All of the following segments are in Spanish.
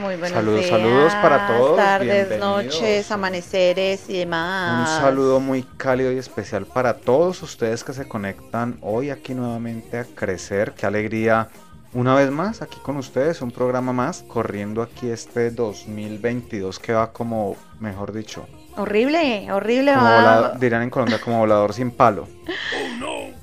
Muy buenos Saludos, días. saludos para todos, Tardes, noches, amaneceres y Un demás. saludo muy cálido y especial para todos ustedes que se conectan hoy aquí nuevamente a Crecer. Qué alegría una vez más aquí con ustedes, un programa más, corriendo aquí este 2022 que va como, mejor dicho, Horrible, horrible. como va. volado- dirían en Colombia como volador sin palo.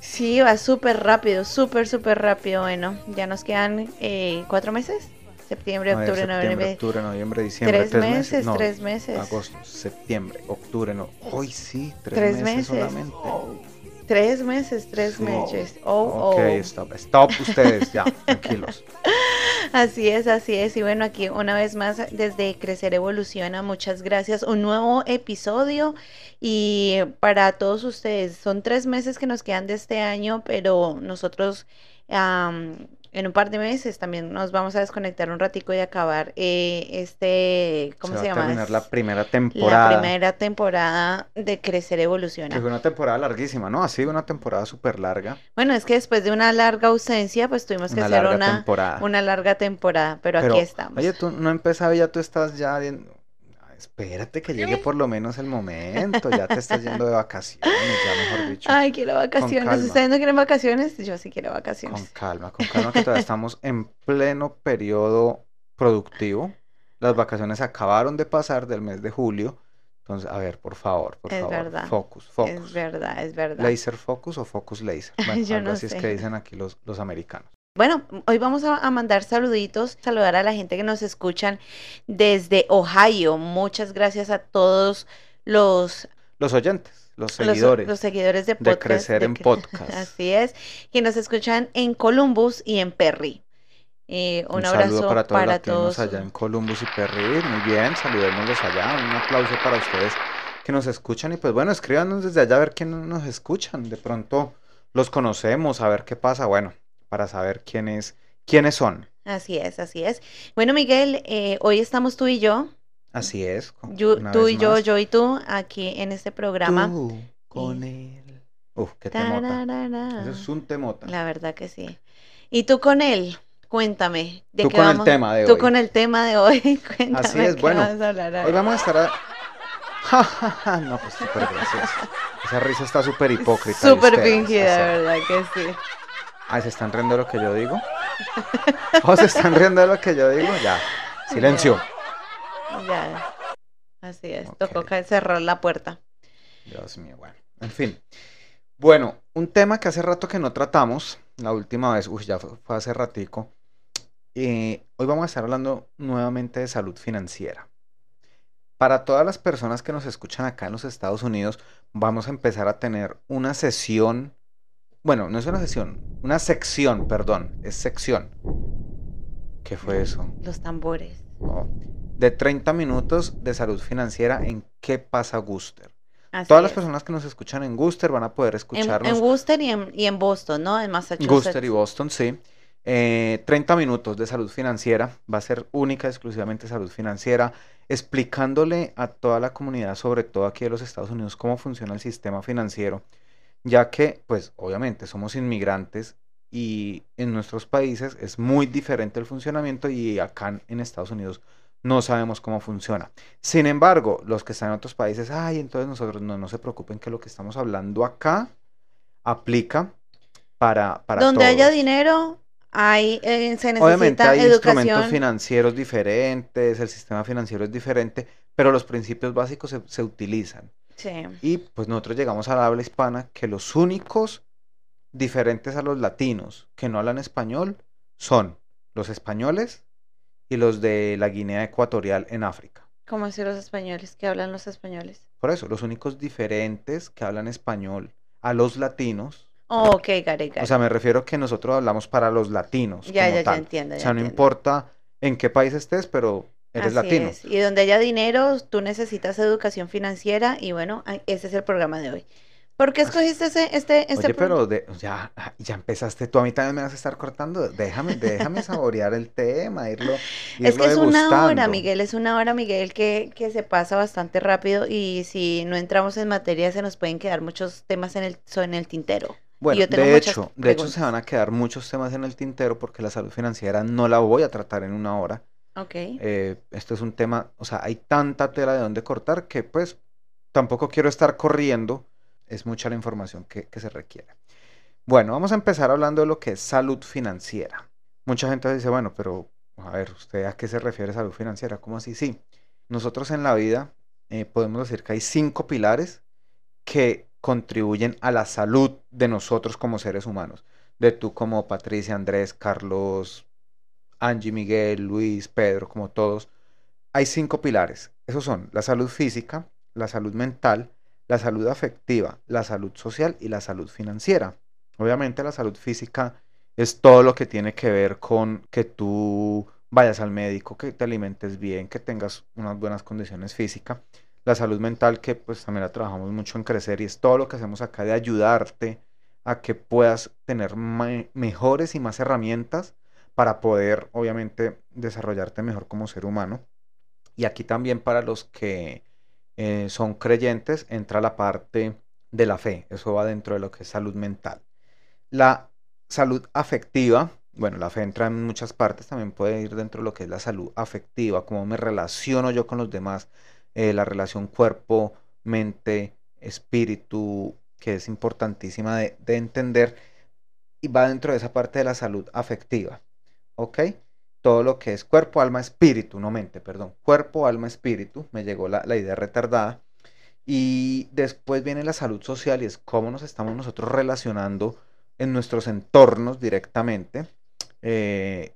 Sí, va súper rápido, súper, súper rápido. Bueno, ya nos quedan eh, cuatro meses. Septiembre, octubre, septiembre, noviembre. octubre, noviembre, diciembre. Tres meses, no, tres meses. Agosto, septiembre, octubre, no. Hoy sí, tres, Tres meses, meses. solamente. Tres meses, tres meses. Oh, Ok, oh. stop, stop ustedes, ya, tranquilos. Así es, así es. Y bueno, aquí una vez más desde Crecer Evoluciona, muchas gracias. Un nuevo episodio y para todos ustedes, son tres meses que nos quedan de este año, pero nosotros en un par de meses también nos vamos a desconectar un ratico y acabar eh, este, ¿cómo se, va a llama? terminar la primera La temporada. primera temporada de Crecer Evoluciona. Que fue una temporada larguísima, ¿no? Ha sido una temporada súper larga. Bueno, es que después de una larga ausencia, pues tuvimos que Una hacer larga una, temporada. una larga temporada, pero, Pero, aquí estamos. Oye, tú no empezaba y ya tú estás ya Espérate que llegue por lo menos el momento. Ya te estás yendo de vacaciones, ya mejor dicho. Ay, quiero vacaciones. ¿Ustedes no quieren vacaciones? Yo sí quiero Con vacaciones. calma, con calma, que todavía estamos en pleno periodo productivo. Las vacaciones acabaron de pasar del mes de julio. Entonces, a ver, por favor, por Es favor. verdad. Focus, Es focus. verdad, es verdad. ¿Laser focus o focus laser? Bueno, Yo algo no así es que dicen aquí los, los americanos. Bueno, hoy vamos a, a mandar saluditos, saludar a la gente que nos escuchan desde Ohio. Muchas gracias a todos los, Los oyentes, los seguidores. los seguidores de de podcast. Crecer en Podcast. Así es, que nos escuchan en Columbus y en Perry. Eh, un, Un abrazo saludo para todos los para todos. allá en Columbus y Perry. Muy bien, saludémoslos allá. Un aplauso para ustedes que nos escuchan. Y pues bueno, escríbanos desde allá a ver quién nos escuchan. De pronto los conocemos, a ver qué pasa. Bueno, para saber quiénes, quiénes son. Así es, así es. Bueno, Miguel, eh, hoy estamos tú y yo, Así es. con- yo- una tú y yo, más. yo y tú, aquí en este programa. Tú con él. Uf, qué temota. Eso es un temota. La verdad que sí. ¿Y tú con él? Cuéntame. ¿de Tú qué con el tema de Tú hoy. con el tema de hoy. Cuéntame Así es, bueno, vas a hablar Hoy hoy. vamos a estar a... No, pues súper gracioso. Esa risa está súper hipócrita. Súper fingida, sea. ¿verdad que sí? Ay, ¿se están riendo de lo que yo digo? ¿O se están riendo de lo que yo digo? Ya. Silencio. Ya. Así es. Tocó cerrar la puerta. Dios mío, bueno. En fin. Bueno, un tema que hace rato que no tratamos, la última vez, uy, ya fue, fue hace ratico. Eh, hoy vamos a estar hablando nuevamente de salud financiera. Para todas las personas que nos escuchan acá en los Estados Unidos, vamos a empezar a tener una sesión, bueno, no es una sesión, una sección, perdón, es sección. ¿Qué fue eso? Los tambores. Oh, De 30 minutos de salud financiera en ¿Qué pasa Guster? Así Todas las personas que nos escuchan en Guster van a poder escucharnos. en y en, y en Boston, ¿no? En Massachusetts. Guster y Boston, sí. Eh, 30 minutos de salud financiera. Va a ser única, exclusivamente salud financiera. Explicándole a toda la comunidad, sobre todo aquí de los Estados Unidos, cómo funciona el sistema financiero. Ya que, pues, obviamente somos inmigrantes y en nuestros países es muy diferente el funcionamiento y acá en Estados Unidos no sabemos cómo funciona. Sin embargo, los que están en otros países, ay, entonces nosotros no, no se preocupen que lo que estamos hablando acá aplica para, para Donde haya dinero, hay, eh, se Obviamente necesita hay instrumentos educación. financieros diferentes, el sistema financiero es diferente, pero los principios básicos se, se utilizan. Sí. Y pues nosotros llegamos a la habla hispana que los únicos diferentes a los latinos que no hablan español son los españoles y los de la Guinea Ecuatorial en África. ¿Cómo decir los españoles? ¿Qué hablan los españoles? Por eso, los únicos diferentes que hablan español a los latinos, Oh, ok, got it, got o sea, me refiero que nosotros hablamos para los latinos Ya, como ya, ya tal. entiendo. O ya sea, no entiendo. importa en qué país estés, pero eres Así latino. es. Y donde haya dinero, tú necesitas educación financiera y bueno, ese es el programa de hoy. ¿Por qué escogiste ese, este, este Oye, pero de- ya, ya empezaste, tú a mí también me vas a estar cortando. Déjame, déjame saborear el tema, irlo, Es irlo que es una hora, degustando. Miguel, es una hora, Miguel, que, que se pasa bastante rápido y si no entramos en materia se nos pueden quedar muchos temas en el, en el tintero. Bueno, de hecho, de hecho se preguntas. van a quedar muchos temas en el tintero porque la salud financiera no la voy a tratar en una hora. Ok. Eh, esto es un tema, o sea, hay tanta tela de donde cortar que pues tampoco quiero estar corriendo. Es mucha la información que, que se requiere. Bueno, vamos a empezar hablando de lo que es salud financiera. Mucha gente dice, bueno, pero a ver, ¿usted a qué se refiere salud financiera? ¿Cómo así? Sí, nosotros en la vida eh, podemos decir que hay cinco pilares que contribuyen a la salud de nosotros como seres humanos. De tú como Patricia, Andrés, Carlos, Angie, Miguel, Luis, Pedro, como todos. Hay cinco pilares. Esos son la salud física, la salud mental, la salud afectiva, la salud social y la salud financiera. Obviamente la salud física es todo lo que tiene que ver con que tú vayas al médico, que te alimentes bien, que tengas unas buenas condiciones físicas. La salud mental, que pues también la trabajamos mucho en crecer y es todo lo que hacemos acá de ayudarte a que puedas tener me- mejores y más herramientas para poder, obviamente, desarrollarte mejor como ser humano. Y aquí también para los que eh, son creyentes entra la parte de la fe. Eso va dentro de lo que es salud mental. La salud afectiva, bueno, la fe entra en muchas partes, también puede ir dentro de lo que es la salud afectiva, cómo me relaciono yo con los demás, eh, la relación cuerpo, mente, espíritu, que es importantísima de, de entender y va dentro de esa parte de la salud afectiva, ¿ok? Todo lo que es cuerpo, alma, espíritu, no mente, perdón, cuerpo, alma, espíritu, me llegó la, la idea retardada. Y después viene la salud social y es cómo nos estamos nosotros relacionando en nuestros entornos directamente. eh,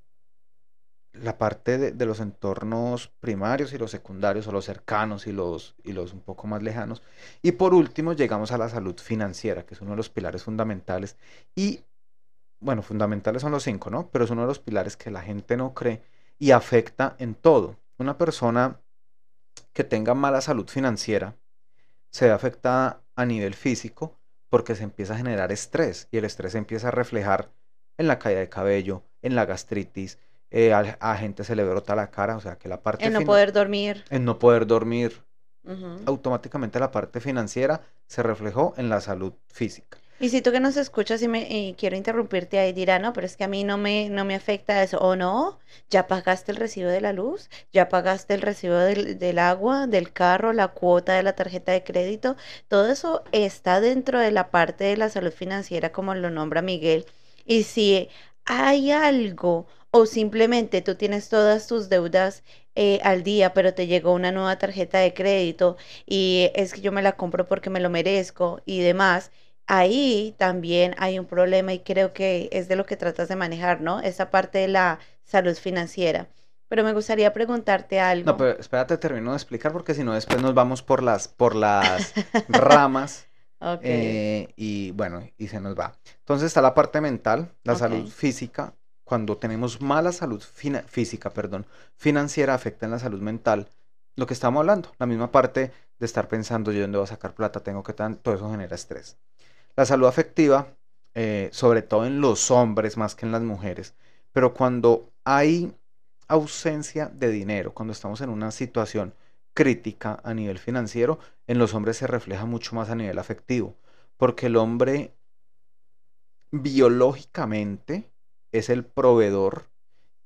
la parte de, de los entornos primarios y los secundarios o los cercanos y los, y los un poco más lejanos. Y por último llegamos a la salud financiera, que es uno de los pilares fundamentales. Y bueno, fundamentales son los cinco, ¿no? Pero es uno de los pilares que la gente no cree y afecta en todo. Una persona que tenga mala salud financiera se ve afectada a nivel físico porque se empieza a generar estrés y el estrés se empieza a reflejar en la caída de cabello, en la gastritis, eh, a, a gente se le brota la cara, o sea que la parte En no poder dormir. en no poder dormir, automáticamente la parte financiera se reflejó en la salud física. Y si tú que nos escuchas y, me, y quiero interrumpirte ahí, dirá, no, pero es que a mí no me, no me afecta eso. O no, ya pagaste el recibo de la luz, ya pagaste el recibo del, del agua, del carro, la cuota de la tarjeta de crédito. Todo eso está dentro de la parte de la salud financiera, como lo nombra Miguel. Y si hay algo o simplemente tú tienes todas tus deudas eh, al día, pero te llegó una nueva tarjeta de crédito y es que yo me la compro porque me lo merezco y demás ahí también hay un problema y creo que es de lo que tratas de manejar, ¿no? Esa parte de la salud financiera. Pero me gustaría preguntarte algo. No, pero espérate, termino de explicar porque si no después nos vamos por las, por las ramas Ok. eh, y bueno, y se nos va. Entonces está la parte mental, la salud física. Cuando tenemos mala salud física, perdón, financiera afecta en la salud mental. Lo que estamos hablando, la misma parte de estar pensando yo dónde voy a sacar plata, tengo que tan, todo eso genera estrés. La salud afectiva, eh, sobre todo en los hombres más que en las mujeres, pero cuando hay ausencia de dinero, cuando estamos en una situación crítica a nivel financiero, en los hombres se refleja mucho más a nivel afectivo, porque el hombre biológicamente es el proveedor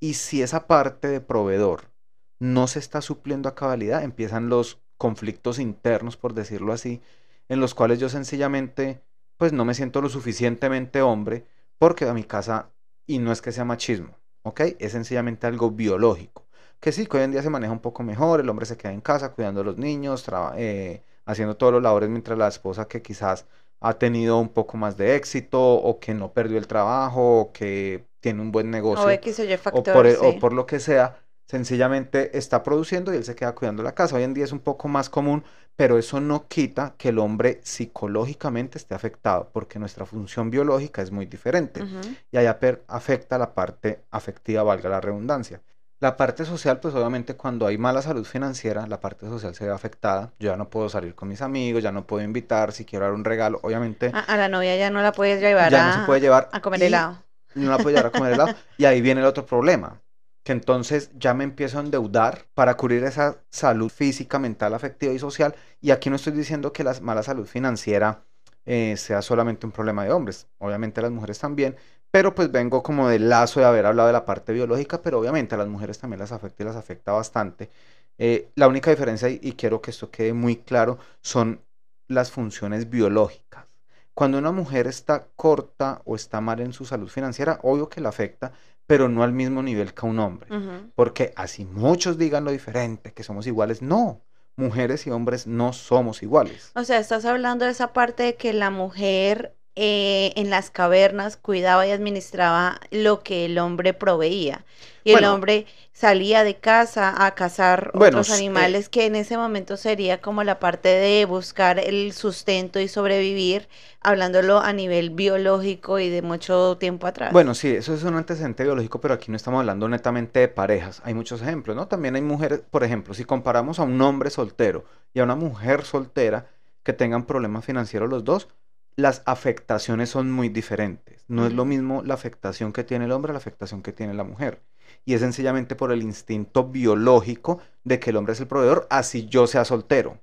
y si esa parte de proveedor no se está supliendo a cabalidad, empiezan los conflictos internos, por decirlo así, en los cuales yo sencillamente pues no me siento lo suficientemente hombre porque a mi casa, y no es que sea machismo, ¿ok? Es sencillamente algo biológico. Que sí, que hoy en día se maneja un poco mejor, el hombre se queda en casa cuidando a los niños, eh, haciendo todos los labores, mientras la esposa que quizás ha tenido un poco más de éxito o que no perdió el trabajo o que tiene un buen negocio o X o Y o por, el- o por lo que sea, sencillamente está produciendo y él se queda cuidando la casa. Hoy en día es un poco más común, pero eso no quita que el hombre psicológicamente esté afectado, porque nuestra función biológica es muy diferente Ujú. y allá afecta la parte afectiva, valga la redundancia. La parte social, pues obviamente cuando hay mala salud financiera, la parte social se ve afectada. Yo ya no puedo salir con mis amigos, ya no puedo invitar, si quiero dar un regalo, obviamente A, a la novia ya no la puedes llevar ya a, no se puede llevar. a comer helado. No la puedo llevar a comer helado. Y ahí viene el otro problema, que entonces ya me empiezo a endeudar para cubrir esa salud física, mental, afectiva y social. Y aquí no estoy diciendo que la mala salud financiera eh, sea solamente un problema de hombres, obviamente las mujeres también, pero pues vengo como del lazo de haber hablado de la parte biológica, pero obviamente a las mujeres también las afecta y las afecta bastante. Eh, la única diferencia, y, quiero que esto quede muy claro, son las funciones biológicas. Cuando una mujer está corta o está mal en su salud financiera, obvio que la afecta, pero no al mismo nivel que un hombre. Porque así muchos digan lo diferente, que somos iguales, no, mujeres y hombres no somos iguales. O sea, estás hablando de esa parte de que la mujer eh, en las cavernas cuidaba y administraba lo que el hombre proveía. Y el hombre salía de casa a cazar Bueno, otros eh, animales, que en ese momento sería como la parte de buscar el sustento y sobrevivir, hablándolo a nivel biológico y de mucho tiempo atrás. Bueno, sí, eso es un antecedente biológico, pero aquí no estamos hablando netamente de parejas. Hay muchos ejemplos, ¿no? También hay mujeres, por ejemplo, si comparamos a un hombre soltero y a una mujer soltera que tengan problemas financieros los dos, las afectaciones son muy diferentes. No es lo mismo la afectación que tiene el hombre a la afectación que tiene la mujer. Y es sencillamente por el instinto biológico de que el hombre es el proveedor, así yo sea soltero.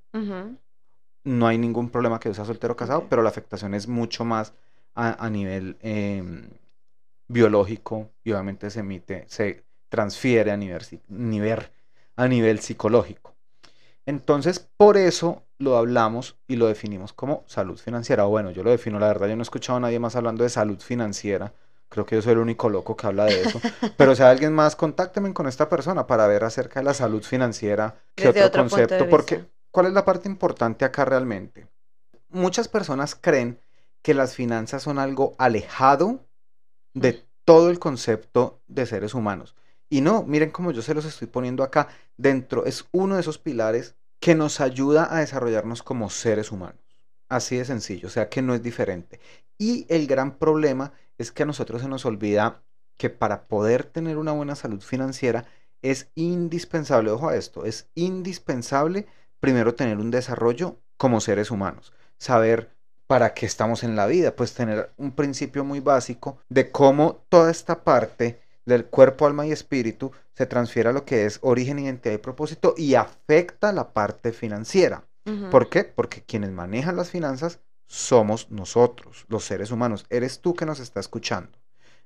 No hay ningún problema que yo sea soltero o casado, pero la afectación es mucho más a, a nivel em, biológico y obviamente se emite, se transfiere a nivel- a nivel psicológico. Entonces, por eso lo hablamos y lo definimos como salud financiera. O bueno, yo lo defino, la verdad, yo no he escuchado a nadie más hablando de salud financiera. Creo que yo soy el único loco que habla de eso. Pero si hay alguien más, contáctenme con esta persona para ver acerca de la salud financiera, qué otro concepto, porque. ¿cuál es la parte importante acá realmente? Muchas personas creen que las finanzas son algo alejado de Mm. todo el concepto de seres humanos. Y no, miren cómo yo se los estoy poniendo acá dentro, es uno de esos pilares que nos ayuda a desarrollarnos como seres humanos. Así de sencillo, o sea que no es diferente. Y el gran problema es que a nosotros se nos olvida que para poder tener una buena salud financiera es indispensable, ojo a esto, es indispensable primero tener un desarrollo como seres humanos, saber para qué estamos en la vida, pues tener un principio muy básico de cómo toda esta parte del cuerpo, alma y espíritu se transfiere a lo que es origen, identidad y propósito y afecta la parte financiera. ¿Por qué? Porque quienes manejan las finanzas somos nosotros, los seres humanos. Eres tú que nos está escuchando.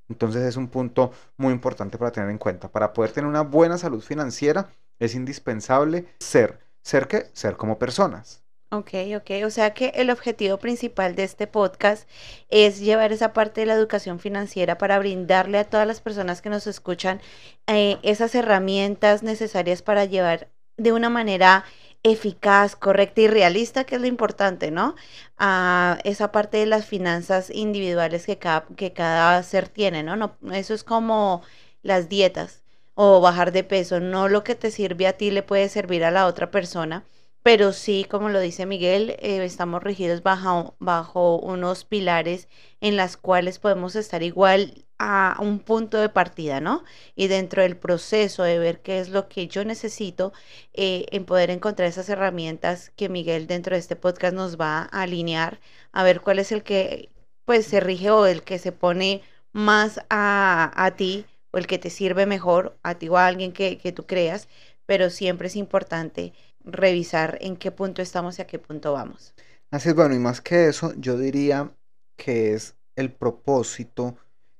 Entonces es un punto muy importante para tener en cuenta. Para poder tener una buena salud financiera es indispensable ser. ¿Ser qué? Ser como personas. Ok, ok. O sea que el objetivo principal de este podcast es llevar esa parte de la educación financiera para brindarle a todas las personas que nos escuchan eh, esas herramientas necesarias para llevar de una manera eficaz, correcta y realista, que es lo importante, ¿no? A esa parte de las finanzas individuales que cada, que cada ser tiene, ¿no? no eso es como las dietas o bajar de peso. No lo que te sirve a ti le puede servir a la otra persona pero sí, como lo dice Miguel, eh, estamos regidos bajo, bajo unos pilares en las cuales podemos estar igual a un punto de partida, ¿no? Y dentro del proceso de ver qué es lo que yo necesito, eh, en poder encontrar esas herramientas que Miguel dentro de este podcast nos va a alinear, a ver cuál es el que pues se rige o el que se pone más a, a ti o el que te sirve mejor a ti o a alguien que, que tú creas, pero siempre es importante revisar en qué punto estamos y a qué punto vamos. Así es, bueno, y más que eso, yo diría que es el propósito,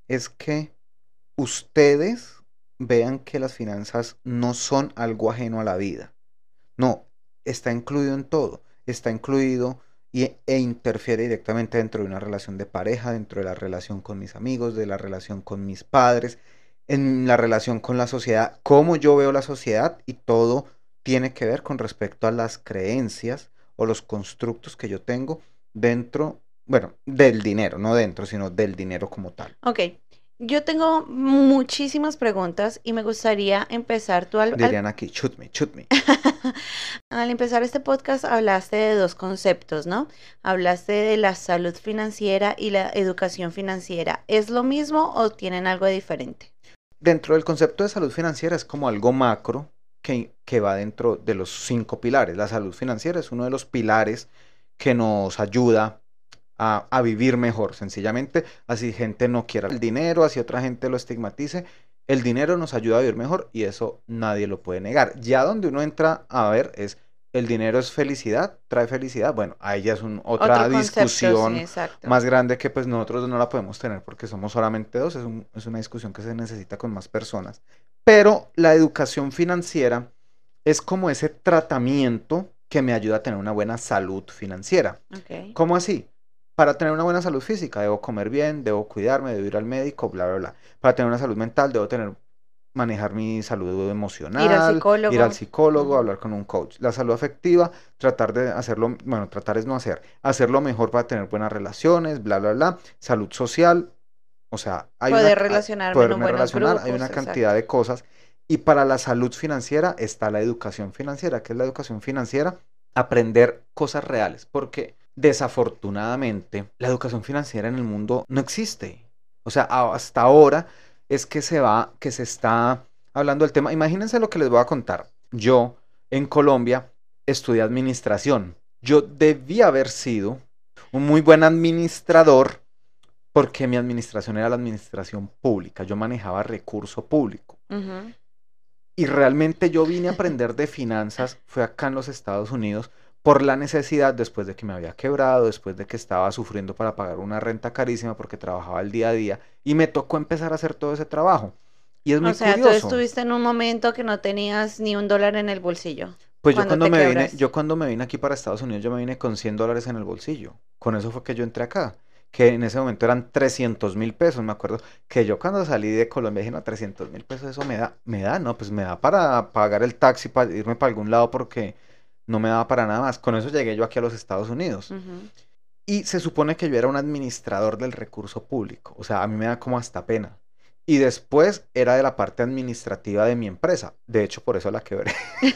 es que ustedes vean que las finanzas no son algo ajeno a la vida. No, está incluido en todo, está incluido y, e interfiere directamente dentro de una relación de pareja, dentro de la relación con mis amigos, de la relación con mis padres, en la relación con la sociedad, cómo yo veo la sociedad y todo tiene que ver con respecto a las creencias o los constructos que yo tengo dentro, bueno, del dinero, no dentro, sino del dinero como tal. Ok, yo tengo muchísimas preguntas y me gustaría empezar tú al, al- Dirían aquí, shoot me, shoot me. al empezar este podcast hablaste de dos conceptos, ¿no? Hablaste de la salud financiera y la educación financiera. ¿Es lo mismo o tienen algo diferente? dentro del concepto de salud financiera es como algo macro que, que va dentro de los cinco pilares. La salud financiera es uno de los pilares que nos ayuda a, a vivir mejor. Sencillamente, así gente no quiera el dinero, así otra gente lo estigmatice, el dinero nos ayuda a vivir mejor y eso nadie lo puede negar. Ya donde uno entra a ver es el dinero es felicidad, trae felicidad. Bueno, ahí ya es un- otra Otro concepto, discusión sí, más grande que pues nosotros no la podemos tener porque somos solamente dos. Es, un- es una discusión que se necesita con más personas. Pero la educación financiera es como ese tratamiento que me ayuda a tener una buena salud financiera. Ok. ¿Cómo así? Para tener una buena salud física debo comer bien, debo cuidarme, debo ir al médico, bla, bla, bla. Para tener una salud mental debo tener manejar mi salud emocional, psicólogo. ir al psicólogo, hablar con un coach. La salud afectiva, tratar de hacerlo, bueno, tratar es no hacer, hacerlo mejor para tener buenas relaciones, bla, bla, bla. Salud social, o sea, hay Poder una, en hay una cantidad de cosas. Y para la salud financiera está la educación financiera. ¿Qué es la educación financiera? Aprender cosas reales, porque desafortunadamente la educación financiera en el mundo no existe. O sea, hasta ahora es que se va, que se está hablando del tema. Imagínense lo que les voy a contar. Yo en Colombia estudié administración. Yo debía haber sido un muy buen administrador porque mi administración era la administración pública. Yo manejaba recurso público. Y realmente yo vine a aprender de finanzas, fue acá en los Estados Unidos, por la necesidad, después de que me había quebrado, después de que estaba sufriendo para pagar una renta carísima porque trabajaba el día a día, y me tocó empezar a hacer todo ese trabajo. Y es muy O sea, tú estuviste en un momento que no tenías ni un dólar en el bolsillo. Pues yo cuando cuando te me vine, yo cuando me vine aquí para Estados Unidos, yo me vine con 100 dólares en el bolsillo. Con eso fue que yo entré acá, que en ese momento eran 300 mil pesos, me acuerdo, que yo cuando salí de Colombia dije, no, 300 mil pesos, eso me da, me da, no, pues me da para pagar el taxi, para irme para algún lado porque no me daba para nada más. Con eso llegué yo aquí a los Estados Unidos. Y se supone que yo era un administrador del recurso público, o sea, a mí me da como hasta pena. Y después era de la parte administrativa de mi empresa. De hecho, por eso la quebré.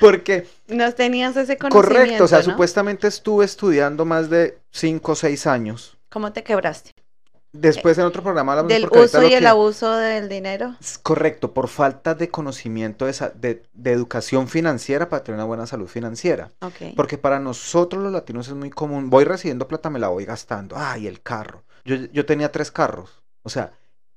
Porque No tenías ese conocimiento, Correcto, o sea, ¿no? supuestamente estuve estudiando más de 5 o 6 años. ¿Cómo te quebraste? Después en otro programa hablamos Del uso y el abuso del dinero. Correcto, por falta de conocimiento de, de, de educación financiera para tener una buena salud financiera. Porque para nosotros los latinos es muy común, voy recibiendo plata, me la voy gastando. Ay, el carro. Yo, yo tenía tres carros. O sea,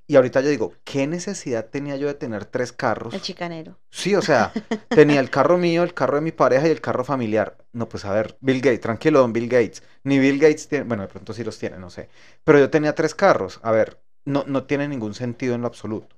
y ahorita yo digo, ¿qué necesidad tenía yo de tener tres carros? El chicanero. Sí, o sea, tenía el carro mío, el carro de mi pareja y el carro familiar. No, pues a ver, Bill Gates, tranquilo, don Bill Gates. Ni Bill Gates tiene, bueno, de pronto sí los tiene, no sé. Pero yo tenía tres carros. A ver, no, no tiene ningún sentido en lo absoluto.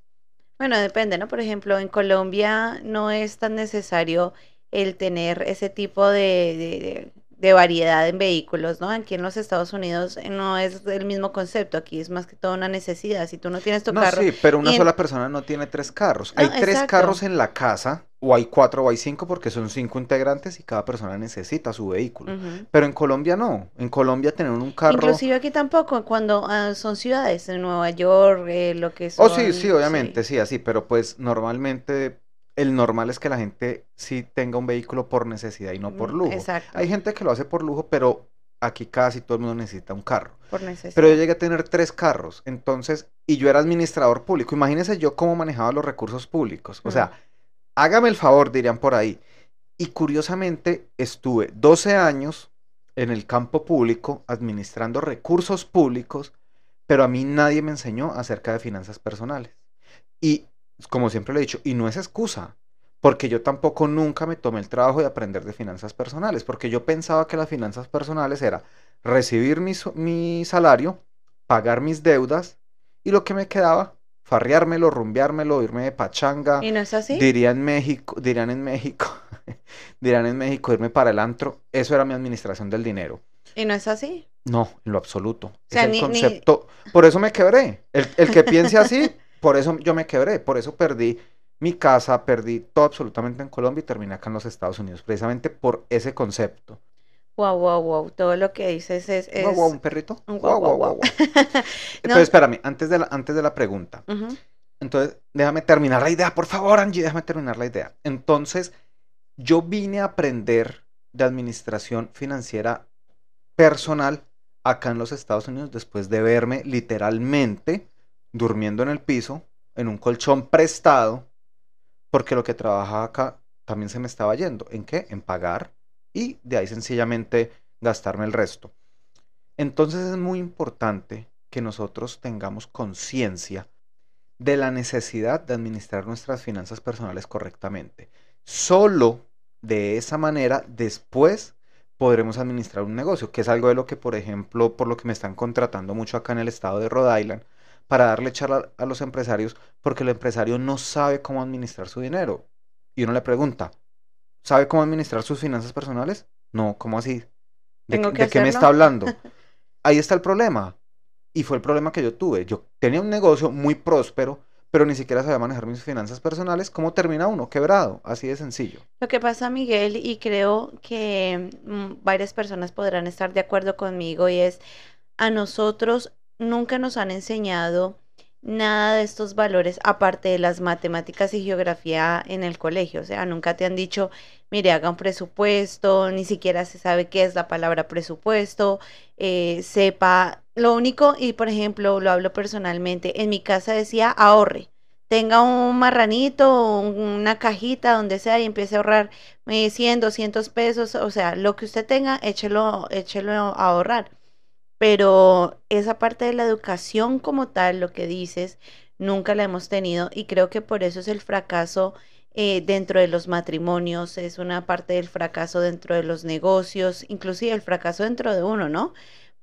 Bueno, depende, ¿no? Por ejemplo, en Colombia no es tan necesario el tener ese tipo de, de- de- de variedad en vehículos, ¿no? Aquí en los Estados Unidos eh, no es el mismo concepto, aquí es más que todo una necesidad. Si tú no tienes tu No, carro, sí, pero una en- sola persona no tiene tres carros. No, Hay tres carros en la casa, o hay cuatro o hay cinco, porque son cinco integrantes y cada persona necesita su vehículo. Pero en Colombia no. En Colombia tener un carro. Inclusive aquí tampoco, cuando ah, son ciudades, en Nueva York, eh, lo que Oh, son... sí, sí, obviamente, sí, así, pero pues normalmente el normal es que la gente sí tenga un vehículo por necesidad y no por Mm, lujo. Exacto, Hay gente que lo hace por lujo, pero aquí casi todo el mundo necesita un carro. por necesidad. Pero yo llegué a tener tres carros, entonces, y yo era administrador público. Imagínense yo cómo manejaba los recursos públicos. O sea, hágame el favor, dirían por ahí. Y curiosamente estuve 12 años en el campo público administrando recursos públicos, pero a mí nadie me enseñó acerca de finanzas personales. Y como siempre lo he dicho, y no es excusa, porque yo tampoco nunca me tomé el trabajo de aprender de finanzas personales, porque yo pensaba que las finanzas personales era recibir mi, mi salario, pagar mis deudas y lo que me quedaba, farreármelo, rumbeármelo, irme de pachanga, ¿Y no es así? dirían en México, dirán en México, dirán en México, irme para el antro, eso era mi administración del dinero. ¿Y no es así? No, en lo absoluto. sea, es el ni- ni- concepto. Por eso me quebré. El, el que piense así, por eso yo me quebré. Por eso perdí mi casa, perdí todo absolutamente en Colombia y terminé acá en los Estados Unidos. Precisamente por ese concepto. Wow, wow, wow. Todo lo que dices es... es... Guau, guau, un perrito. guau, guau. guau. Entonces, espérame, antes de la, antes de la pregunta. Entonces, déjame terminar la idea, por favor, Angie, déjame terminar la idea. Entonces, yo vine a aprender de administración financiera personal acá en los Estados Unidos después de verme literalmente durmiendo en el piso, en un colchón prestado, porque lo que trabajaba acá también se me estaba yendo. ¿En qué? En pagar y de ahí sencillamente gastarme el resto. Entonces es muy importante que nosotros tengamos conciencia de la necesidad de administrar nuestras finanzas personales correctamente. Solo de esa manera después podremos administrar un negocio, que es algo de lo que, por ejemplo, por lo que me están contratando mucho acá en el estado de Rhode Island, para darle charla a los empresarios, porque el empresario no sabe cómo administrar su dinero. Y uno le pregunta, ¿sabe cómo administrar sus finanzas personales? No, ¿cómo así? ¿De, Tengo qué- que de qué me está hablando? Ahí está el problema. Y fue el problema que yo tuve. Yo tenía un negocio muy próspero, pero ni siquiera sabía manejar mis finanzas personales. ¿Cómo termina uno? Quebrado. Así de sencillo. Lo que pasa, Miguel, y creo que mm, varias personas podrán estar de acuerdo conmigo, y es a nosotros nunca nos han enseñado nada de estos valores aparte de las matemáticas y geografía en el colegio. O sea, nunca te han dicho, mire, haga un presupuesto, ni siquiera se sabe qué es la palabra presupuesto, eh, sepa. Lo único, y por ejemplo, lo hablo personalmente, en mi casa decía ahorre. Tenga un marranito, un- una cajita, donde sea, y empiece a ahorrar eh, 100, 200 pesos, o sea, lo que usted tenga, échelo, échelo a ahorrar. Pero esa parte de la educación como tal, lo que dices, nunca la hemos tenido y creo que por eso es el fracaso eh, dentro de los matrimonios, es una parte del fracaso dentro de los negocios, inclusive el fracaso dentro de uno, ¿no?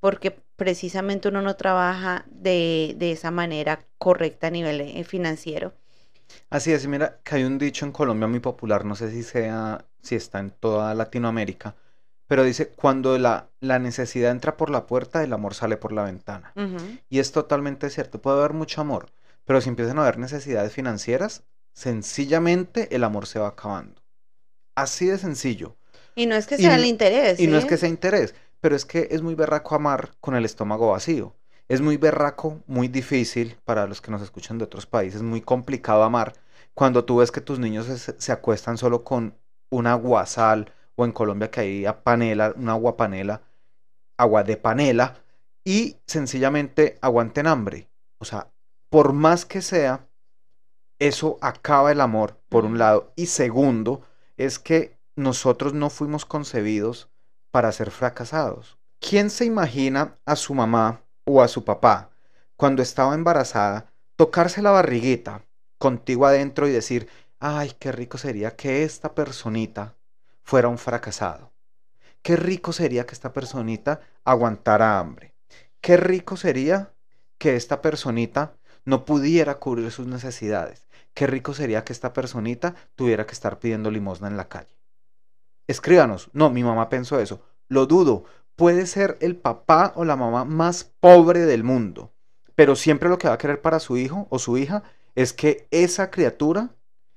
Porque precisamente uno no trabaja de, de esa manera correcta a nivel eh, financiero. Así es, mira que hay un dicho en Colombia muy popular, no sé si sea, si está en toda Latinoamérica, pero dice, cuando la, la necesidad entra por la puerta, el amor sale por la ventana. Y es totalmente cierto, puede haber mucho amor, pero si empiezan a haber necesidades financieras, sencillamente el amor se va acabando. Así de sencillo. Y no es que sea el interés, Y no es que sea interés, pero es que es muy berraco amar con el estómago vacío. Es muy berraco, muy difícil para los que nos escuchan de otros países, muy complicado amar cuando tú ves que tus niños se, se acuestan solo con un aguasal o en Colombia que hay a panela, un agua panela, agua de panela y sencillamente aguanten hambre. O sea, por más que sea, eso acaba el amor, por un lado. Y segundo, es que nosotros no fuimos concebidos para ser fracasados. ¿Quién se imagina a su mamá o a su papá cuando estaba embarazada tocarse la barriguita contigo adentro y decir, ay, qué rico sería que esta personita fuera un fracasado? Qué rico sería que esta personita aguantara hambre. Qué rico sería que esta personita no pudiera cubrir sus necesidades. Qué rico sería que esta personita tuviera que estar pidiendo limosna en la calle. Escríbanos. No, mi mamá pensó eso. Lo dudo. Puede ser el papá o la mamá más pobre del mundo. Pero siempre lo que va a querer para su hijo o su hija es que esa criatura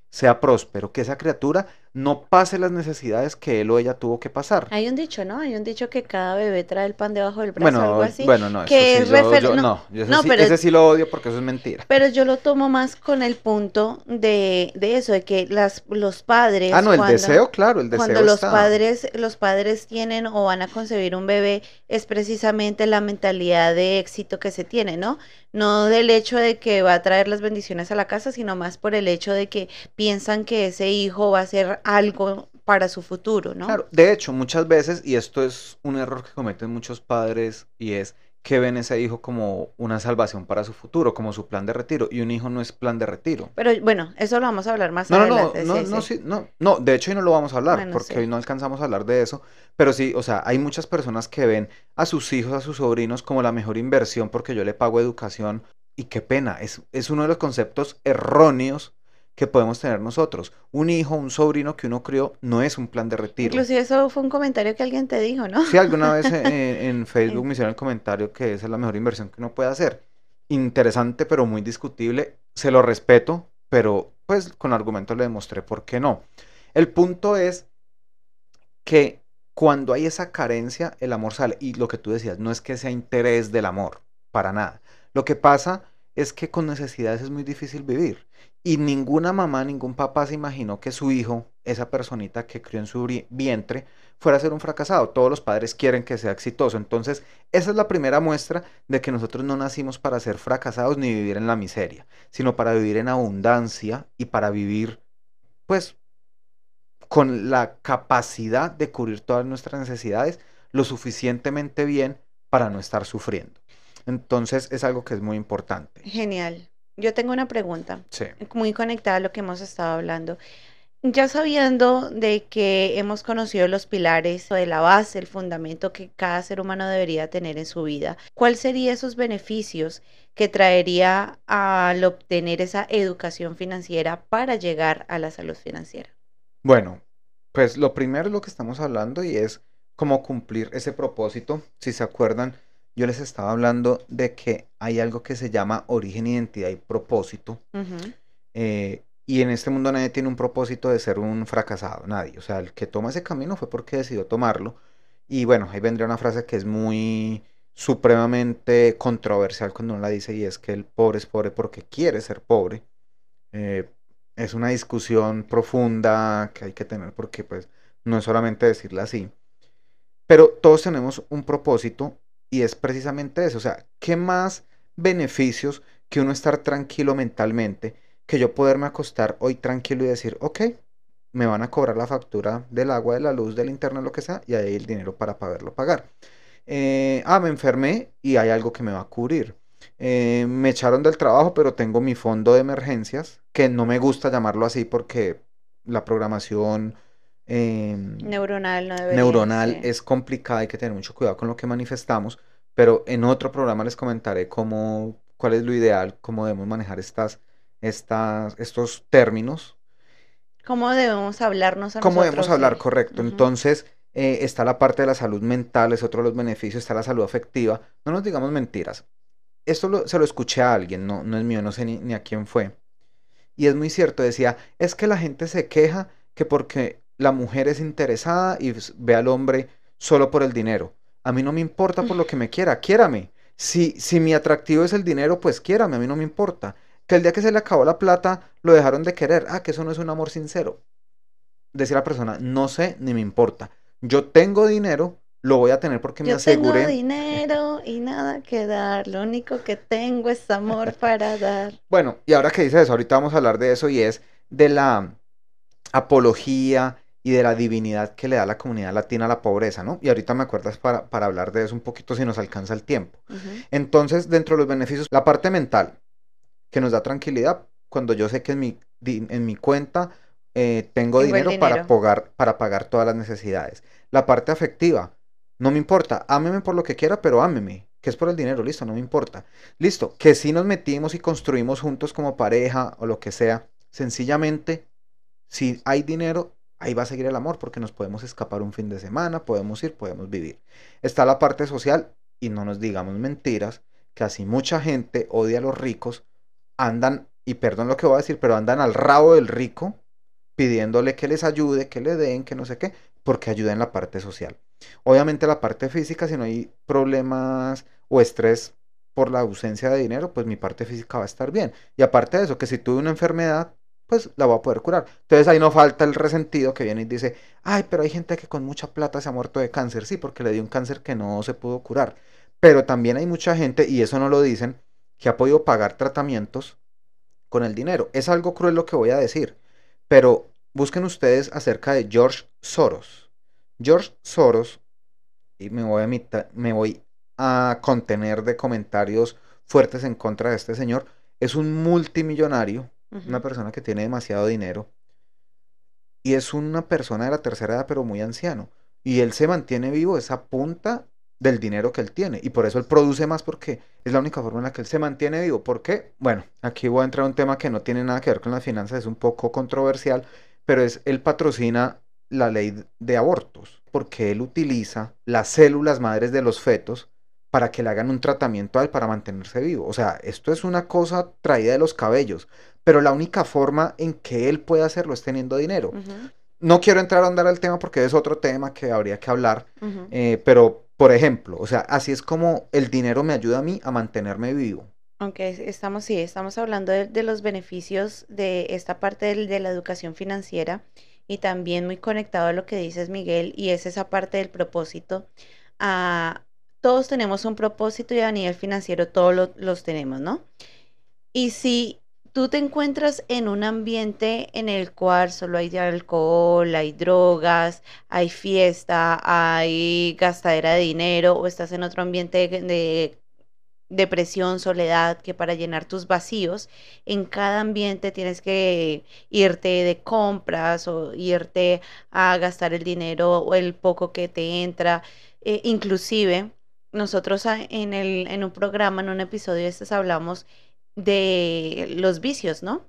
sea próspero, que esa criatura no pase las necesidades que él o ella tuvo que pasar. Hay un dicho, ¿no? Hay un dicho que cada bebé trae el pan debajo del brazo, algo Bueno, así. bueno, no, eso que sí, es yo, yo- no, no, yo ese, no, sí, pero- ese sí lo odio porque eso es mentira. Pero yo lo tomo más con el punto de, de eso, de que las, los padres. Ah, no, el cuando- deseo, claro, el deseo Cuando los está. padres, los padres tienen o van a concebir un bebé, es precisamente la mentalidad de éxito que se tiene, ¿no? No del hecho de que va a traer las bendiciones a la casa, sino más por el hecho de que piensan que ese hijo va a ser algo para su futuro, ¿no? Claro, de hecho, muchas veces, y esto es un error que cometen muchos padres, y es que ven ese hijo como una salvación para su futuro, como su plan de retiro, y un hijo no es plan de retiro. Pero bueno, eso lo vamos a hablar más No, no, no, adelante. no, sí, no, sí. sí, no, no, de hecho hoy no lo vamos a hablar, Bueno, porque hoy no alcanzamos a hablar de eso, pero sí, o sea, hay muchas personas que ven a sus hijos, a sus sobrinos como la mejor inversión porque yo le pago educación, y qué pena, es, es uno de los conceptos erróneos que podemos tener nosotros. Un hijo, un sobrino que uno crió, no es un plan de retiro. Inclusive eso fue un comentario que alguien te dijo, ¿no? Sí, alguna vez en, en Facebook me hicieron el comentario que esa es la mejor inversión que uno puede hacer. Interesante, pero muy discutible. Se lo respeto, pero pues con argumentos le demostré por qué no. El punto es que cuando hay esa carencia, el amor sale. Y lo que tú decías, no es que sea interés del amor, para nada. Lo que pasa es que con necesidades es muy difícil vivir. Y ninguna mamá, ningún papá se imaginó que su hijo, esa personita que crió en su vientre, fuera a ser un fracasado. Todos los padres quieren que sea exitoso. Entonces, esa es la primera muestra de que nosotros no nacimos para ser fracasados ni vivir en la miseria, sino para vivir en abundancia y para vivir, pues, con la capacidad de cubrir todas nuestras necesidades lo suficientemente bien para no estar sufriendo. Entonces, es algo que es muy importante. Genial. Yo tengo una pregunta. Sí. muy conectada a lo que hemos estado hablando. Ya sabiendo de que hemos conocido los pilares de la base, el fundamento que cada ser humano debería tener en su vida, ¿cuáles serían esos beneficios que traería al obtener esa educación financiera para llegar a la salud financiera? Bueno, pues lo primero es lo que estamos hablando y es cómo cumplir ese propósito. Si se acuerdan, yo les estaba hablando de que hay algo que se llama origen, identidad y propósito. Eh, y en este mundo nadie tiene un propósito de ser un fracasado, nadie. O sea, el que toma ese camino fue porque decidió tomarlo. Y bueno, ahí vendría una frase que es muy supremamente controversial cuando uno la dice y es que el pobre es pobre porque quiere ser pobre. Eh, es una discusión profunda que hay que tener porque pues no es solamente decirla así. Pero todos tenemos un propósito y es precisamente eso. O sea, ¿qué más beneficios que uno estar tranquilo mentalmente que yo poderme acostar hoy tranquilo y decir, ok, me van a cobrar la factura del agua, de la luz, del internet, lo que sea, y hay el dinero para poderlo pagar. Eh, ah, me enfermé y hay algo que me va a cubrir. Eh, me echaron del trabajo, pero tengo mi fondo de emergencias, que no me gusta llamarlo así porque la programación em, Neuronal no neuronal es complicada, hay que tener mucho cuidado con lo que manifestamos, pero en otro programa les comentaré cómo, cuál es lo ideal, cómo debemos manejar estas, estas, estos términos, ¿Cómo debemos hablarnos a cómo debemos hablar, correcto. Entonces, eh, está la parte de la salud mental, es otro de los beneficios, está la salud afectiva. No nos digamos mentiras. Esto lo- se lo escuché a alguien, no, no es mío, no sé ni, ni a quién fue. Y es muy cierto, decía, es que la gente se queja que porque la mujer es interesada y ve al hombre solo por el dinero. A mí no me importa por lo que me quiera, quiérame. Si, si mi atractivo es el dinero, pues quiérame, a mí no me importa. Que el día que se le acabó la plata, lo dejaron de querer. Ah, que eso no es un amor sincero. Decir a la persona, no sé ni me importa. Yo tengo dinero, lo voy a tener porque me Yo tengo dinero y nada que dar, lo único que tengo es amor para dar. Bueno, y ahora que dice eso, ahorita vamos a hablar de eso y es de la apología y de la divinidad que le da la comunidad latina a la pobreza, ¿no? Y ahorita me acuerdas para, para hablar de eso un poquito si nos alcanza el tiempo. Entonces, dentro de los beneficios, la parte mental, que nos da tranquilidad, cuando yo sé que en mi, en mi cuenta eh, tengo el dinero para dinero. pagar, para pagar todas las necesidades. La parte afectiva, no me importa, ámeme por lo que quiera, pero ámeme, que es por el dinero, listo, no me importa. Listo, que si nos metimos y construimos juntos como pareja o lo que sea, sencillamente, si hay dinero, ahí va a seguir el amor, porque nos podemos escapar un fin de semana, podemos ir, podemos vivir. Está la parte social, y no nos digamos mentiras, que así mucha gente odia a los ricos, andan, y perdón lo que voy a decir, pero andan al rabo del rico pidiéndole que les ayude, que le den, que no sé qué, porque ayuda en la parte social. Obviamente la parte física, si no hay problemas o estrés por la ausencia de dinero, pues mi parte física va a estar bien. Y aparte de eso, que si tuve una enfermedad, pues la voy a poder curar. Entonces ahí no falta el resentido que viene y dice, ay, pero hay gente que con mucha plata se ha muerto de cáncer, sí, porque le dio un cáncer que no se pudo curar. Pero también hay mucha gente, y eso no lo dicen, que ha podido pagar tratamientos con el dinero. Es algo cruel lo que voy a decir, pero busquen ustedes acerca de George Soros. George Soros, y me voy a, mita- me voy a contener de comentarios fuertes en contra de este señor, es un multimillonario, Una persona que tiene demasiado dinero, y es una persona de la tercera edad, pero muy anciano. Y él se mantiene vivo, es a punta del dinero que él tiene. Y por eso él produce más porque es la única forma en la que él se mantiene vivo. ¿Por qué? Bueno, aquí voy a entrar a un tema que no tiene nada que ver con las finanzas, es un poco controversial, pero es él patrocina la ley de abortos, porque él utiliza las células madres de los fetos para que le hagan un tratamiento a él para mantenerse vivo. O sea, esto es una cosa traída de los cabellos, pero la única forma en que él puede hacerlo es teniendo dinero. Ujú, No quiero entrar a andar al tema porque es otro tema que habría que hablar, ujú. eh, pero por ejemplo, o sea, así es como el dinero me ayuda a mí a mantenerme vivo. Ok, estamos, sí, estamos hablando de, de los beneficios de esta parte del- de, la educación financiera y también muy conectado a lo que dices, Miguel, y es esa parte del propósito. Ah, todos tenemos un propósito y a nivel financiero todos lo- los tenemos, ¿no? Y si tú te encuentras en un ambiente en el cual solo hay alcohol, hay drogas, hay fiesta, hay gastadera de dinero, o estás en otro ambiente de, de depresión, soledad, que para llenar tus vacíos, en cada ambiente tienes que irte de compras o irte a gastar el dinero o el poco que te entra. Eh, inclusive, nosotros en el, en un programa, en un episodio de estos hablamos de los vicios, ¿no?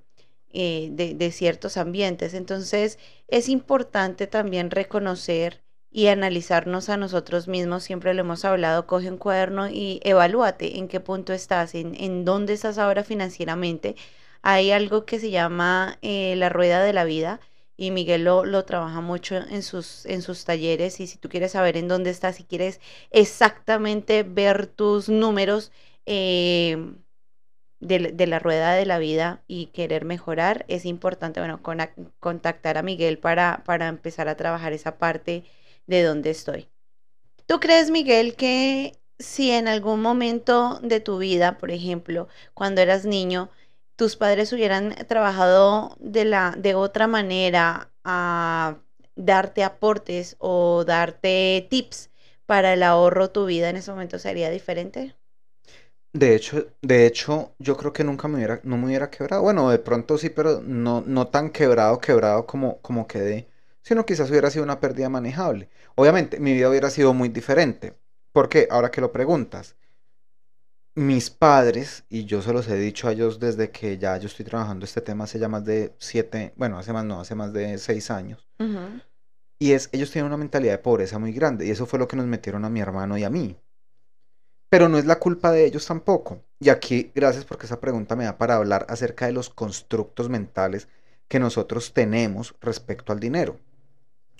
Eh, de, de ciertos ambientes. Entonces, es importante también reconocer y analizarnos a nosotros mismos. Siempre lo hemos hablado, coge un cuaderno y evalúate en qué punto estás, en, en dónde estás ahora financieramente. Hay algo que se llama eh, la rueda de la vida y Miguel lo, lo trabaja mucho en sus, en sus talleres y si tú quieres saber en dónde estás, si quieres exactamente ver tus números, eh, de, la- rueda de la vida y querer mejorar, es importante, bueno, cona- contactar a Miguel para, para empezar a trabajar esa parte de donde estoy. ¿Tú crees, Miguel, que si en algún momento de tu vida, por ejemplo, cuando eras niño, tus padres hubieran trabajado de la, de otra manera a darte aportes o darte tips para el ahorro, tu vida en ese momento sería diferente? De hecho, de hecho, yo creo que nunca me hubiera, no me hubiera quebrado. Bueno, de pronto sí, pero no, no tan quebrado, quebrado como, como quedé, sino quizás hubiera sido una pérdida manejable. Obviamente, mi vida hubiera sido muy diferente. porque Ahora que lo preguntas, mis padres, y yo se los he dicho a ellos desde que ya yo estoy trabajando este tema hace ya más de siete, bueno, hace más no, hace más de seis años. Y es, ellos tienen una mentalidad de pobreza muy grande, y eso fue lo que nos metieron a mi hermano y a mí. Pero no es la culpa de ellos tampoco. Y aquí, gracias porque esa pregunta me da para hablar acerca de los constructos mentales que nosotros tenemos respecto al dinero.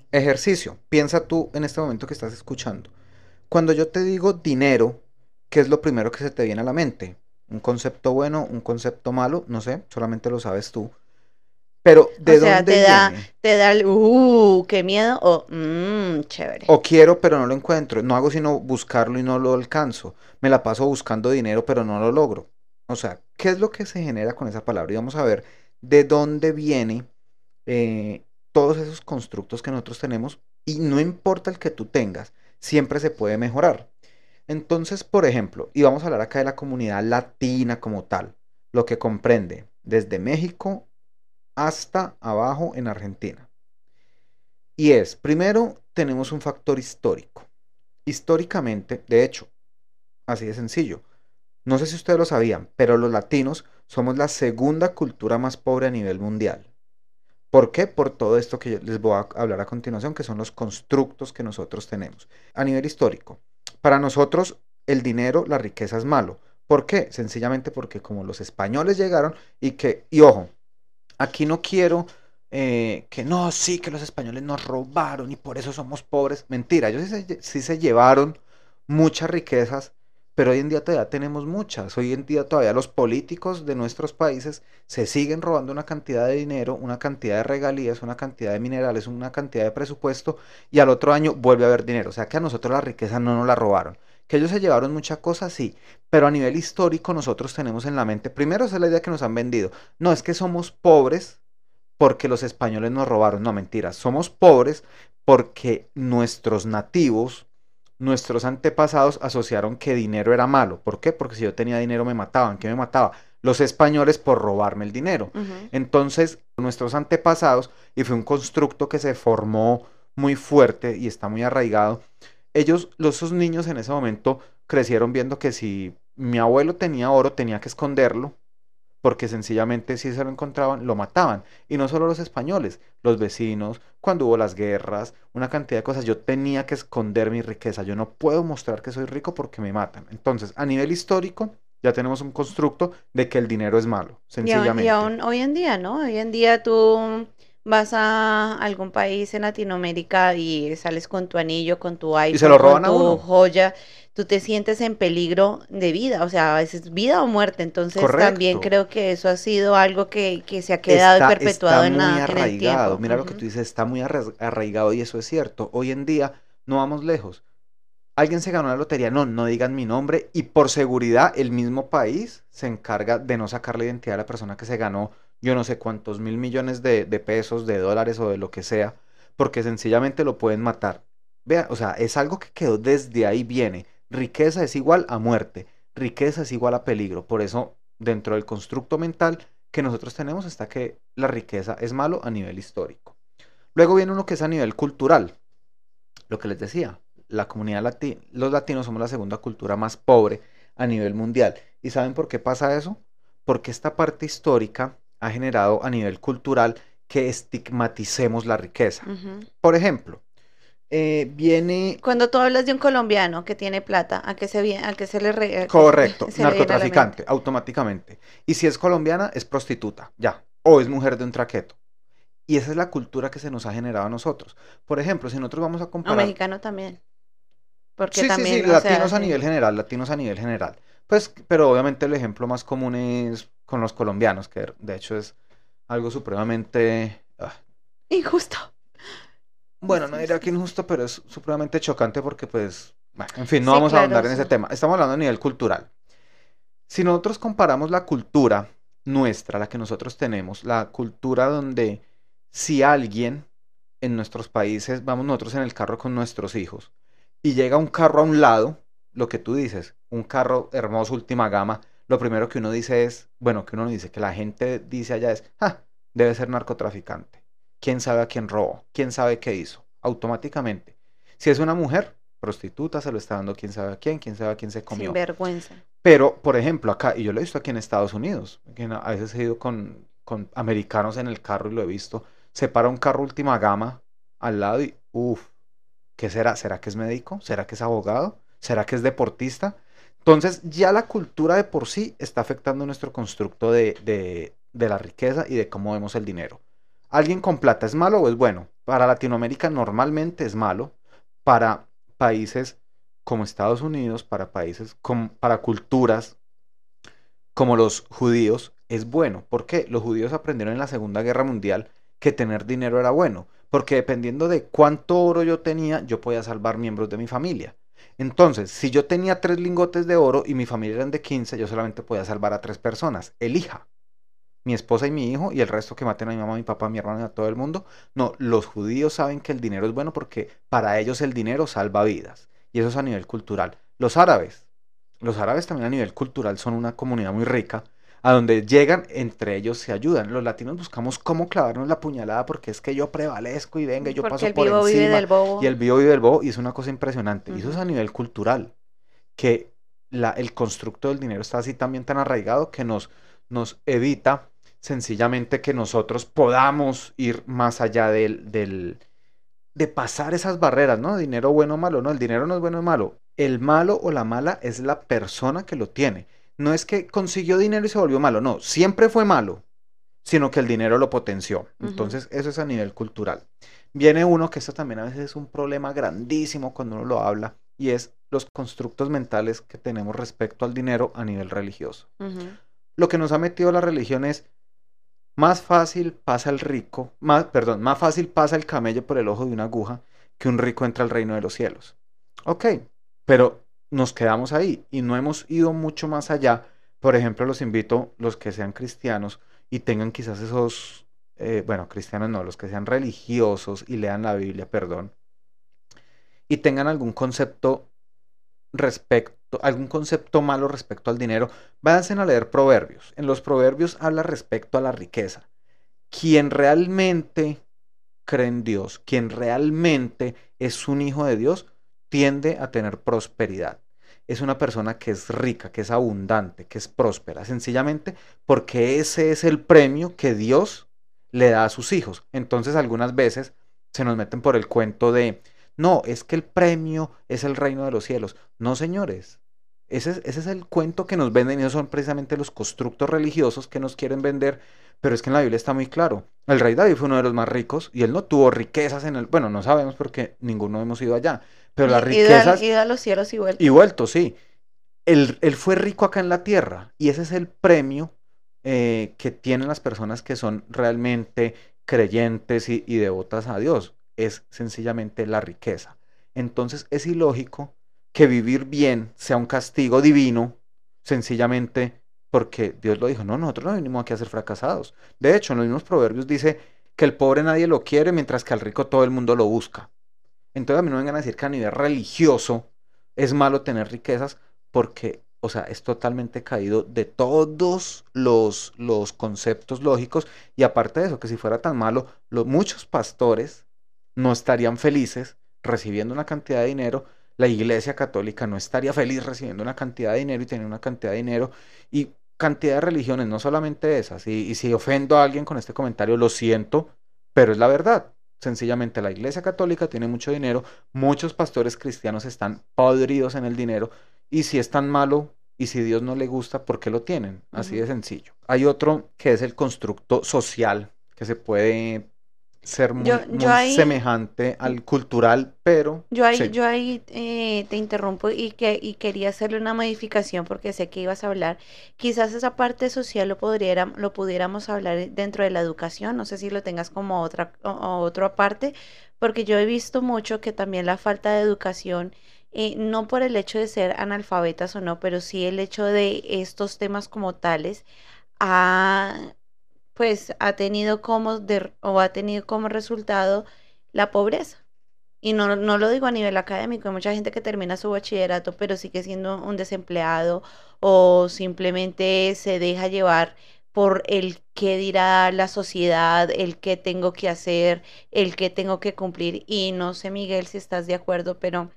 Ejercicio. Piensa tú en este momento que estás escuchando. Cuando yo te digo dinero, ¿qué es lo primero que se te viene a la mente? ¿Un concepto bueno, un concepto malo? No sé, solamente lo sabes tú. Pero, ¿de O sea, dónde te da, te da el, uh, qué miedo, o, mmm, chévere. O quiero, pero no lo encuentro. No hago sino buscarlo y no lo alcanzo. Me la paso buscando dinero, pero no lo logro. O sea, ¿qué es lo que se genera con esa palabra? Y vamos a ver de dónde viene eh, todos esos constructos que nosotros tenemos. Y no importa el que tú tengas, siempre se puede mejorar. Entonces, por ejemplo, y vamos a hablar acá de la comunidad latina como tal, lo que comprende desde México hasta abajo en Argentina. Y es, primero, tenemos un factor histórico. Históricamente, de hecho, así de sencillo. No sé si ustedes lo sabían, pero los latinos somos la segunda cultura más pobre a nivel mundial. ¿Por qué? Por todo esto que les voy a hablar a continuación, que son los constructos que nosotros tenemos. A nivel histórico, para nosotros el dinero, la riqueza es malo. ¿Por qué? Sencillamente porque como los españoles llegaron y que, y ojo, aquí no quiero eh, que no, sí, que los españoles nos robaron y por eso somos pobres. Mentira, ellos sí se, sí se llevaron muchas riquezas, pero hoy en día todavía tenemos muchas. Hoy en día todavía los políticos de nuestros países se siguen robando una cantidad de dinero, una cantidad de regalías, una cantidad de minerales, una cantidad de presupuesto y al otro año vuelve a haber dinero. O sea que a nosotros la riqueza no nos la robaron. Que ellos se llevaron muchas cosas, sí, pero a nivel histórico nosotros tenemos en la mente, primero esa es la idea que nos han vendido, no es que somos pobres porque los españoles nos robaron, no mentira, somos pobres porque nuestros nativos, nuestros antepasados asociaron que dinero era malo. ¿Por qué? Porque si yo tenía dinero me mataban. ¿Qué me mataba? Los españoles por robarme el dinero. Entonces, nuestros antepasados, y fue un constructo que se formó muy fuerte y está muy arraigado, ellos, los esos niños en ese momento crecieron viendo que si mi abuelo tenía oro, tenía que esconderlo, porque sencillamente si se lo encontraban, lo mataban. Y no solo los españoles, los vecinos, cuando hubo las guerras, una cantidad de cosas, yo tenía que esconder mi riqueza, yo no puedo mostrar que soy rico porque me matan. Entonces, a nivel histórico, ya tenemos un constructo de que el dinero es malo, Y aún, sencillamente. y aún hoy en día, ¿no? Hoy en día tú vas a algún país en Latinoamérica y sales con tu anillo, con tu iPhone, se lo roban con a tu uno. joya, tú te sientes en peligro de vida, o sea, a veces vida o muerte. Entonces también creo que eso ha sido algo que, que se ha quedado y perpetuado está en, muy la- en el arraigado. tiempo. Mira lo que tú dices, está muy arraigado y eso es cierto. Hoy en día no vamos lejos. Alguien se ganó la lotería, no, no digan mi nombre y por seguridad el mismo país se encarga de no sacar la identidad de la persona que se ganó yo no sé cuántos mil millones de, pesos, de dólares o de lo que sea, porque sencillamente lo pueden matar. Vea, o sea, es algo que quedó desde ahí viene. Riqueza es igual a muerte, riqueza es igual a peligro. Por eso, dentro del constructo mental que nosotros tenemos está que la riqueza es malo a nivel histórico. Luego viene uno que es a nivel cultural. Lo que les decía, la comunidad lati los latinos somos la segunda cultura más pobre a nivel mundial. ¿Y saben por qué pasa eso? Porque esta parte histórica ha generado a nivel cultural que estigmaticemos la riqueza. Por ejemplo, eh, viene Cuando tú hablas de un colombiano que tiene plata, ¿a qué se, a qué se le re- Correcto, se narcotraficante, mente? automáticamente. Y si es colombiana, es prostituta, ya. O es mujer de un traqueto. Y esa es la cultura que se nos ha generado a nosotros. Por ejemplo, si nosotros vamos a O comparar... mexicano también. Porque sí, también, sí, sí, o sea, latinos a sí. nivel general, latinos a nivel general. Pues, pero obviamente el ejemplo más común es con los colombianos, que de hecho es algo supremamente... ah, Injusto. Bueno, no diría que injusto, pero es supremamente chocante porque, pues, bueno, en fin, no Sí, vamos a ahondar en ese tema. Estamos hablando a nivel cultural. Si nosotros comparamos la cultura nuestra, la que nosotros tenemos, la cultura donde si alguien en nuestros países, vamos nosotros en el carro con nuestros hijos, y llega un carro a un lado, lo que tú dices, un carro hermoso, última gama, lo primero que uno dice es, bueno, que uno dice, que la gente dice allá es, ah, debe ser narcotraficante. ¿Quién sabe a quién robó? ¿Quién sabe qué hizo? Automáticamente. Si es una mujer, prostituta, se lo está dando quién sabe a quién, quién sabe a quién se comió. Sin vergüenza. Pero, por ejemplo, acá, y yo lo he visto aquí en Estados Unidos, que a veces he ido con, con americanos en el carro y lo he visto, se para un carro última gama al lado y, uff, ¿qué será? ¿Será que es médico? ¿Será que es abogado? ¿Será que es deportista? Entonces, ya la cultura de por sí está afectando nuestro constructo de, de, la riqueza y de cómo vemos el dinero. ¿Alguien con plata es malo o es bueno? Para Latinoamérica normalmente es malo. Para países como Estados Unidos, para países, com- para culturas como los judíos, es bueno. ¿Por qué? Los judíos aprendieron en la Segunda Guerra Mundial que tener dinero era bueno, porque dependiendo de cuánto oro yo tenía, yo podía salvar miembros de mi familia. Entonces, si yo tenía tres lingotes de oro y mi familia eran de 15, yo solamente podía salvar a tres personas. Elija. Mi esposa y mi hijo y el resto que maten a mi mamá, mi papá, mi hermano y a todo el mundo. No, los judíos saben que el dinero es bueno porque para ellos el dinero salva vidas. Y eso es a nivel cultural. Los árabes, los árabes también a nivel cultural son una comunidad muy rica, a donde llegan, entre ellos se ayudan. Los latinos buscamos cómo clavarnos la puñalada porque es que yo prevalezco y venga, y yo Porque paso el por vivo vive encima. del bobo. Y el vivo vive del bobo, y es una cosa impresionante. Y eso es a nivel cultural, que la, el constructo del dinero está así también tan arraigado que nos, nos evita sencillamente que nosotros podamos ir más allá del, del, de pasar esas barreras, ¿no? Dinero bueno o malo, no, el dinero no es bueno o malo. El malo o la mala es la persona que lo tiene. No es que consiguió dinero y se volvió malo, no, siempre fue malo, sino que el dinero lo potenció. Entonces, eso es a nivel cultural. Viene uno que esto también a veces es un problema grandísimo cuando uno lo habla, y es los constructos mentales que tenemos respecto al dinero a nivel religioso. Lo que nos ha metido la religión es más fácil pasa el rico, más, perdón, más fácil pasa el camello por el ojo de una aguja que un rico entra al reino de los cielos. Ok, pero nos quedamos ahí y no hemos ido mucho más allá. Por ejemplo, los invito, los que sean cristianos y tengan quizás esos, eh, bueno, cristianos no, los que sean religiosos y lean la Biblia, perdón, y tengan algún concepto respecto, algún concepto malo respecto al dinero, váyanse a leer proverbios. En los proverbios habla respecto a la riqueza. Quien realmente cree en Dios, quien realmente es un hijo de Dios, tiende a tener prosperidad. Es una persona que es rica, que es abundante, que es próspera, sencillamente porque ese es el premio que Dios le da a sus hijos. Entonces algunas veces se nos meten por el cuento de, no, es que el premio es el reino de los cielos. No, señores. Ese es, ese es el cuento que nos venden y esos son precisamente los constructos religiosos que nos quieren vender Pero es que en la Biblia está muy claro. El rey David fue uno de los más ricos y él no tuvo riquezas en el... Bueno, no sabemos porque ninguno hemos ido allá. Pero las Ido a- riquezas... ido a los cielos y vuelto. Y vuelto, sí. Él, él fue rico acá en la tierra y ese es el premio eh, que tienen las personas que son realmente creyentes y, y devotas a Dios. Es sencillamente la riqueza. Entonces es ilógico que vivir bien sea un castigo divino, sencillamente porque Dios lo dijo. No, nosotros no venimos aquí a ser fracasados. De hecho, en los mismos proverbios dice que el pobre nadie lo quiere, mientras que al rico todo el mundo lo busca. Entonces a mí no me vengan a decir que a nivel religioso es malo tener riquezas porque, o sea, es totalmente caído de todos los, los conceptos lógicos. Y aparte de eso, que si fuera tan malo, lo- muchos pastores no estarían felices recibiendo una cantidad de dinero, la iglesia católica no estaría feliz recibiendo una cantidad de dinero y teniendo una cantidad de dinero. Y cantidad de religiones, no solamente esas, y si ofendo a alguien con este comentario, lo siento, pero es la verdad. Sencillamente la iglesia católica tiene mucho dinero, muchos pastores cristianos están podridos en el dinero y si es tan malo y si Dios no le gusta, ¿por qué lo tienen? Así de sencillo. Hay otro que es el constructo social, que se puede ser muy, Yo- muy yo ahí- semejante al cultural, pero Yo ahí, sí. yo ahí eh, te interrumpo y, que, y quería hacerle una modificación porque sé que ibas a hablar. Quizás esa parte social lo, podría, lo pudiéramos hablar dentro de la educación. No sé si lo tengas como otra, o- o otro aparte, porque yo he visto mucho que también la falta de educación, eh, no por el hecho de ser analfabetas o no, pero sí el hecho de estos temas como tales, ha, pues ha tenido como o ha tenido como resultado la pobreza. Y no, no lo digo a nivel académico, hay mucha gente que termina su bachillerato, pero sigue siendo un desempleado o simplemente se deja llevar por el qué dirá la sociedad, el qué tengo que hacer, el qué tengo que cumplir. Y no sé, Miguel, si estás de acuerdo, pero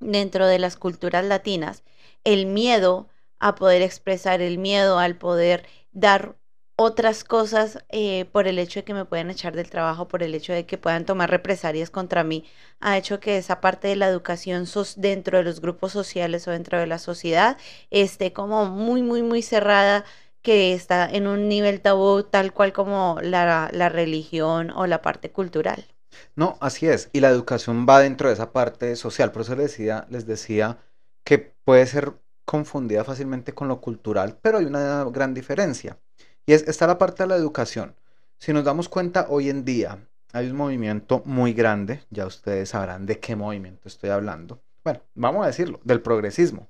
dentro de las culturas latinas, el miedo a poder expresar, el miedo al poder dar otras cosas eh, por el hecho de que me puedan echar del trabajo, por el hecho de que puedan tomar represalias contra mí, ha hecho que esa parte de la educación sos- dentro de los grupos sociales o dentro de la sociedad esté como muy, muy, muy cerrada, que está en un nivel tabú tal cual como la, la religión o la parte cultural. No, así es. Y la educación va dentro de esa parte social. Por eso les decía, les decía que puede ser confundida fácilmente con lo cultural, pero hay una gran diferencia. Y es, está la parte de la educación. Si nos damos cuenta, hoy en día hay un movimiento muy grande, ya ustedes sabrán de qué movimiento estoy hablando. Bueno, vamos a decirlo, del progresismo.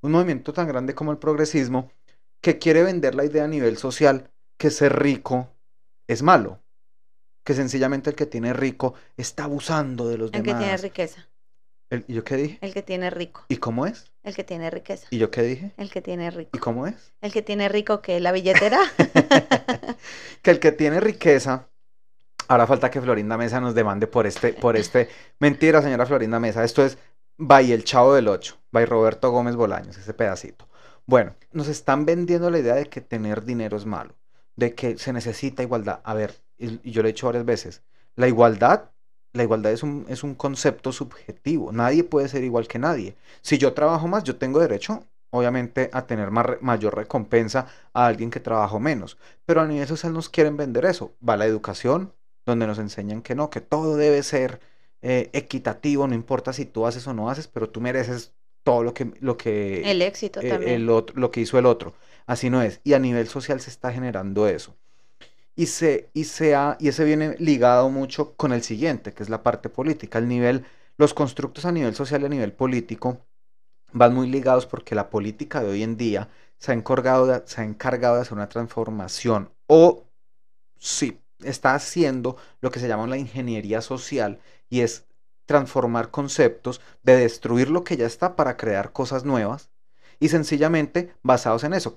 Un movimiento tan grande como el progresismo que quiere vender la idea a nivel social que ser rico es malo que sencillamente el que tiene rico está abusando de los El que tiene demás. riqueza, El- ¿Y yo qué dije? el que tiene rico, ¿Y cómo es? el que tiene riqueza, ¿Y yo qué dije? el que tiene ¿Y rico, cómo es? el que tiene rico que la billetera. que el que tiene riqueza, ahora falta que Florinda Mesa nos demande por este, por este. Mentira, señora Florinda Mesa, esto es by el Chavo del Ocho, by Roberto Gómez Bolaños, ese pedacito. Bueno, nos están vendiendo la idea de que tener dinero es malo, de que se necesita igualdad. A ver, y, y yo lo he dicho varias veces, la igualdad, la igualdad es un, es un concepto subjetivo, nadie puede ser igual que nadie. Si yo trabajo más, yo tengo derecho, obviamente, a tener más mayor recompensa a alguien que trabajó menos. Pero a nivel social nos quieren vender eso. Va la educación, donde nos enseñan que no, que todo debe ser eh, equitativo, no importa si tú haces o no haces, pero tú mereces todo lo que, lo que, El éxito eh, también. el otro, lo que hizo el otro. Así no es. Y a nivel social se está generando eso. Y, se, y, se ha- y ese viene ligado mucho con el siguiente, que es la parte política. El nivel, los constructos a nivel social y a nivel político van muy ligados porque la política de hoy en día se ha encargado de, se ha encargado de hacer una transformación o sí, está haciendo lo que se llama la ingeniería social y es transformar conceptos, de destruir lo que ya está para crear cosas nuevas y sencillamente basados en eso,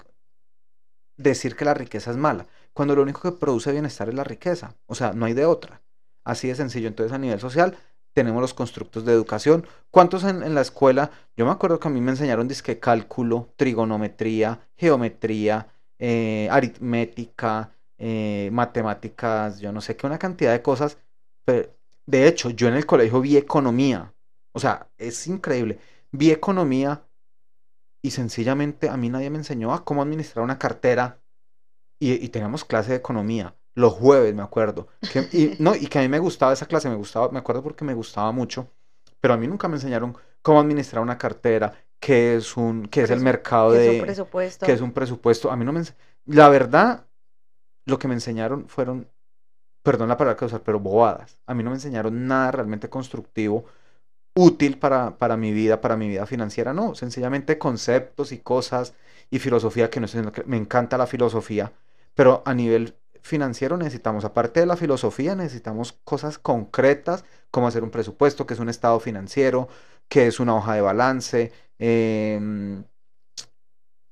decir que la riqueza es mala, cuando lo único que produce bienestar es la riqueza, o sea, no hay de otra. Así de sencillo, entonces a nivel social tenemos los constructos de educación. ¿Cuántos en, la escuela? Yo me acuerdo que a mí me enseñaron disque cálculo, trigonometría, geometría, eh, aritmética, eh, matemáticas, yo no sé qué, una cantidad de cosas. Pero, de hecho, yo en el colegio vi economía. O sea, es increíble. Vi economía y sencillamente a mí nadie me enseñó a cómo administrar una cartera. Y, y teníamos clase de economía los jueves, me acuerdo. Que, y, no, y que a mí me gustaba esa clase, me gustaba, me acuerdo porque me gustaba mucho, pero a mí nunca me enseñaron cómo administrar una cartera, qué es un, qué es el mercado de, es un presupuesto. qué es un presupuesto. A mí no me, la verdad, lo que me enseñaron fueron, perdón la palabra que usar, pero bobadas. A mí no me enseñaron nada realmente constructivo, útil para, para mi vida, para mi vida financiera, no, sencillamente conceptos y cosas y filosofía que no que me encanta la filosofía, pero a nivel financiero necesitamos, aparte de la filosofía, necesitamos cosas concretas como hacer un presupuesto, que es un estado financiero, que es una hoja de balance, em,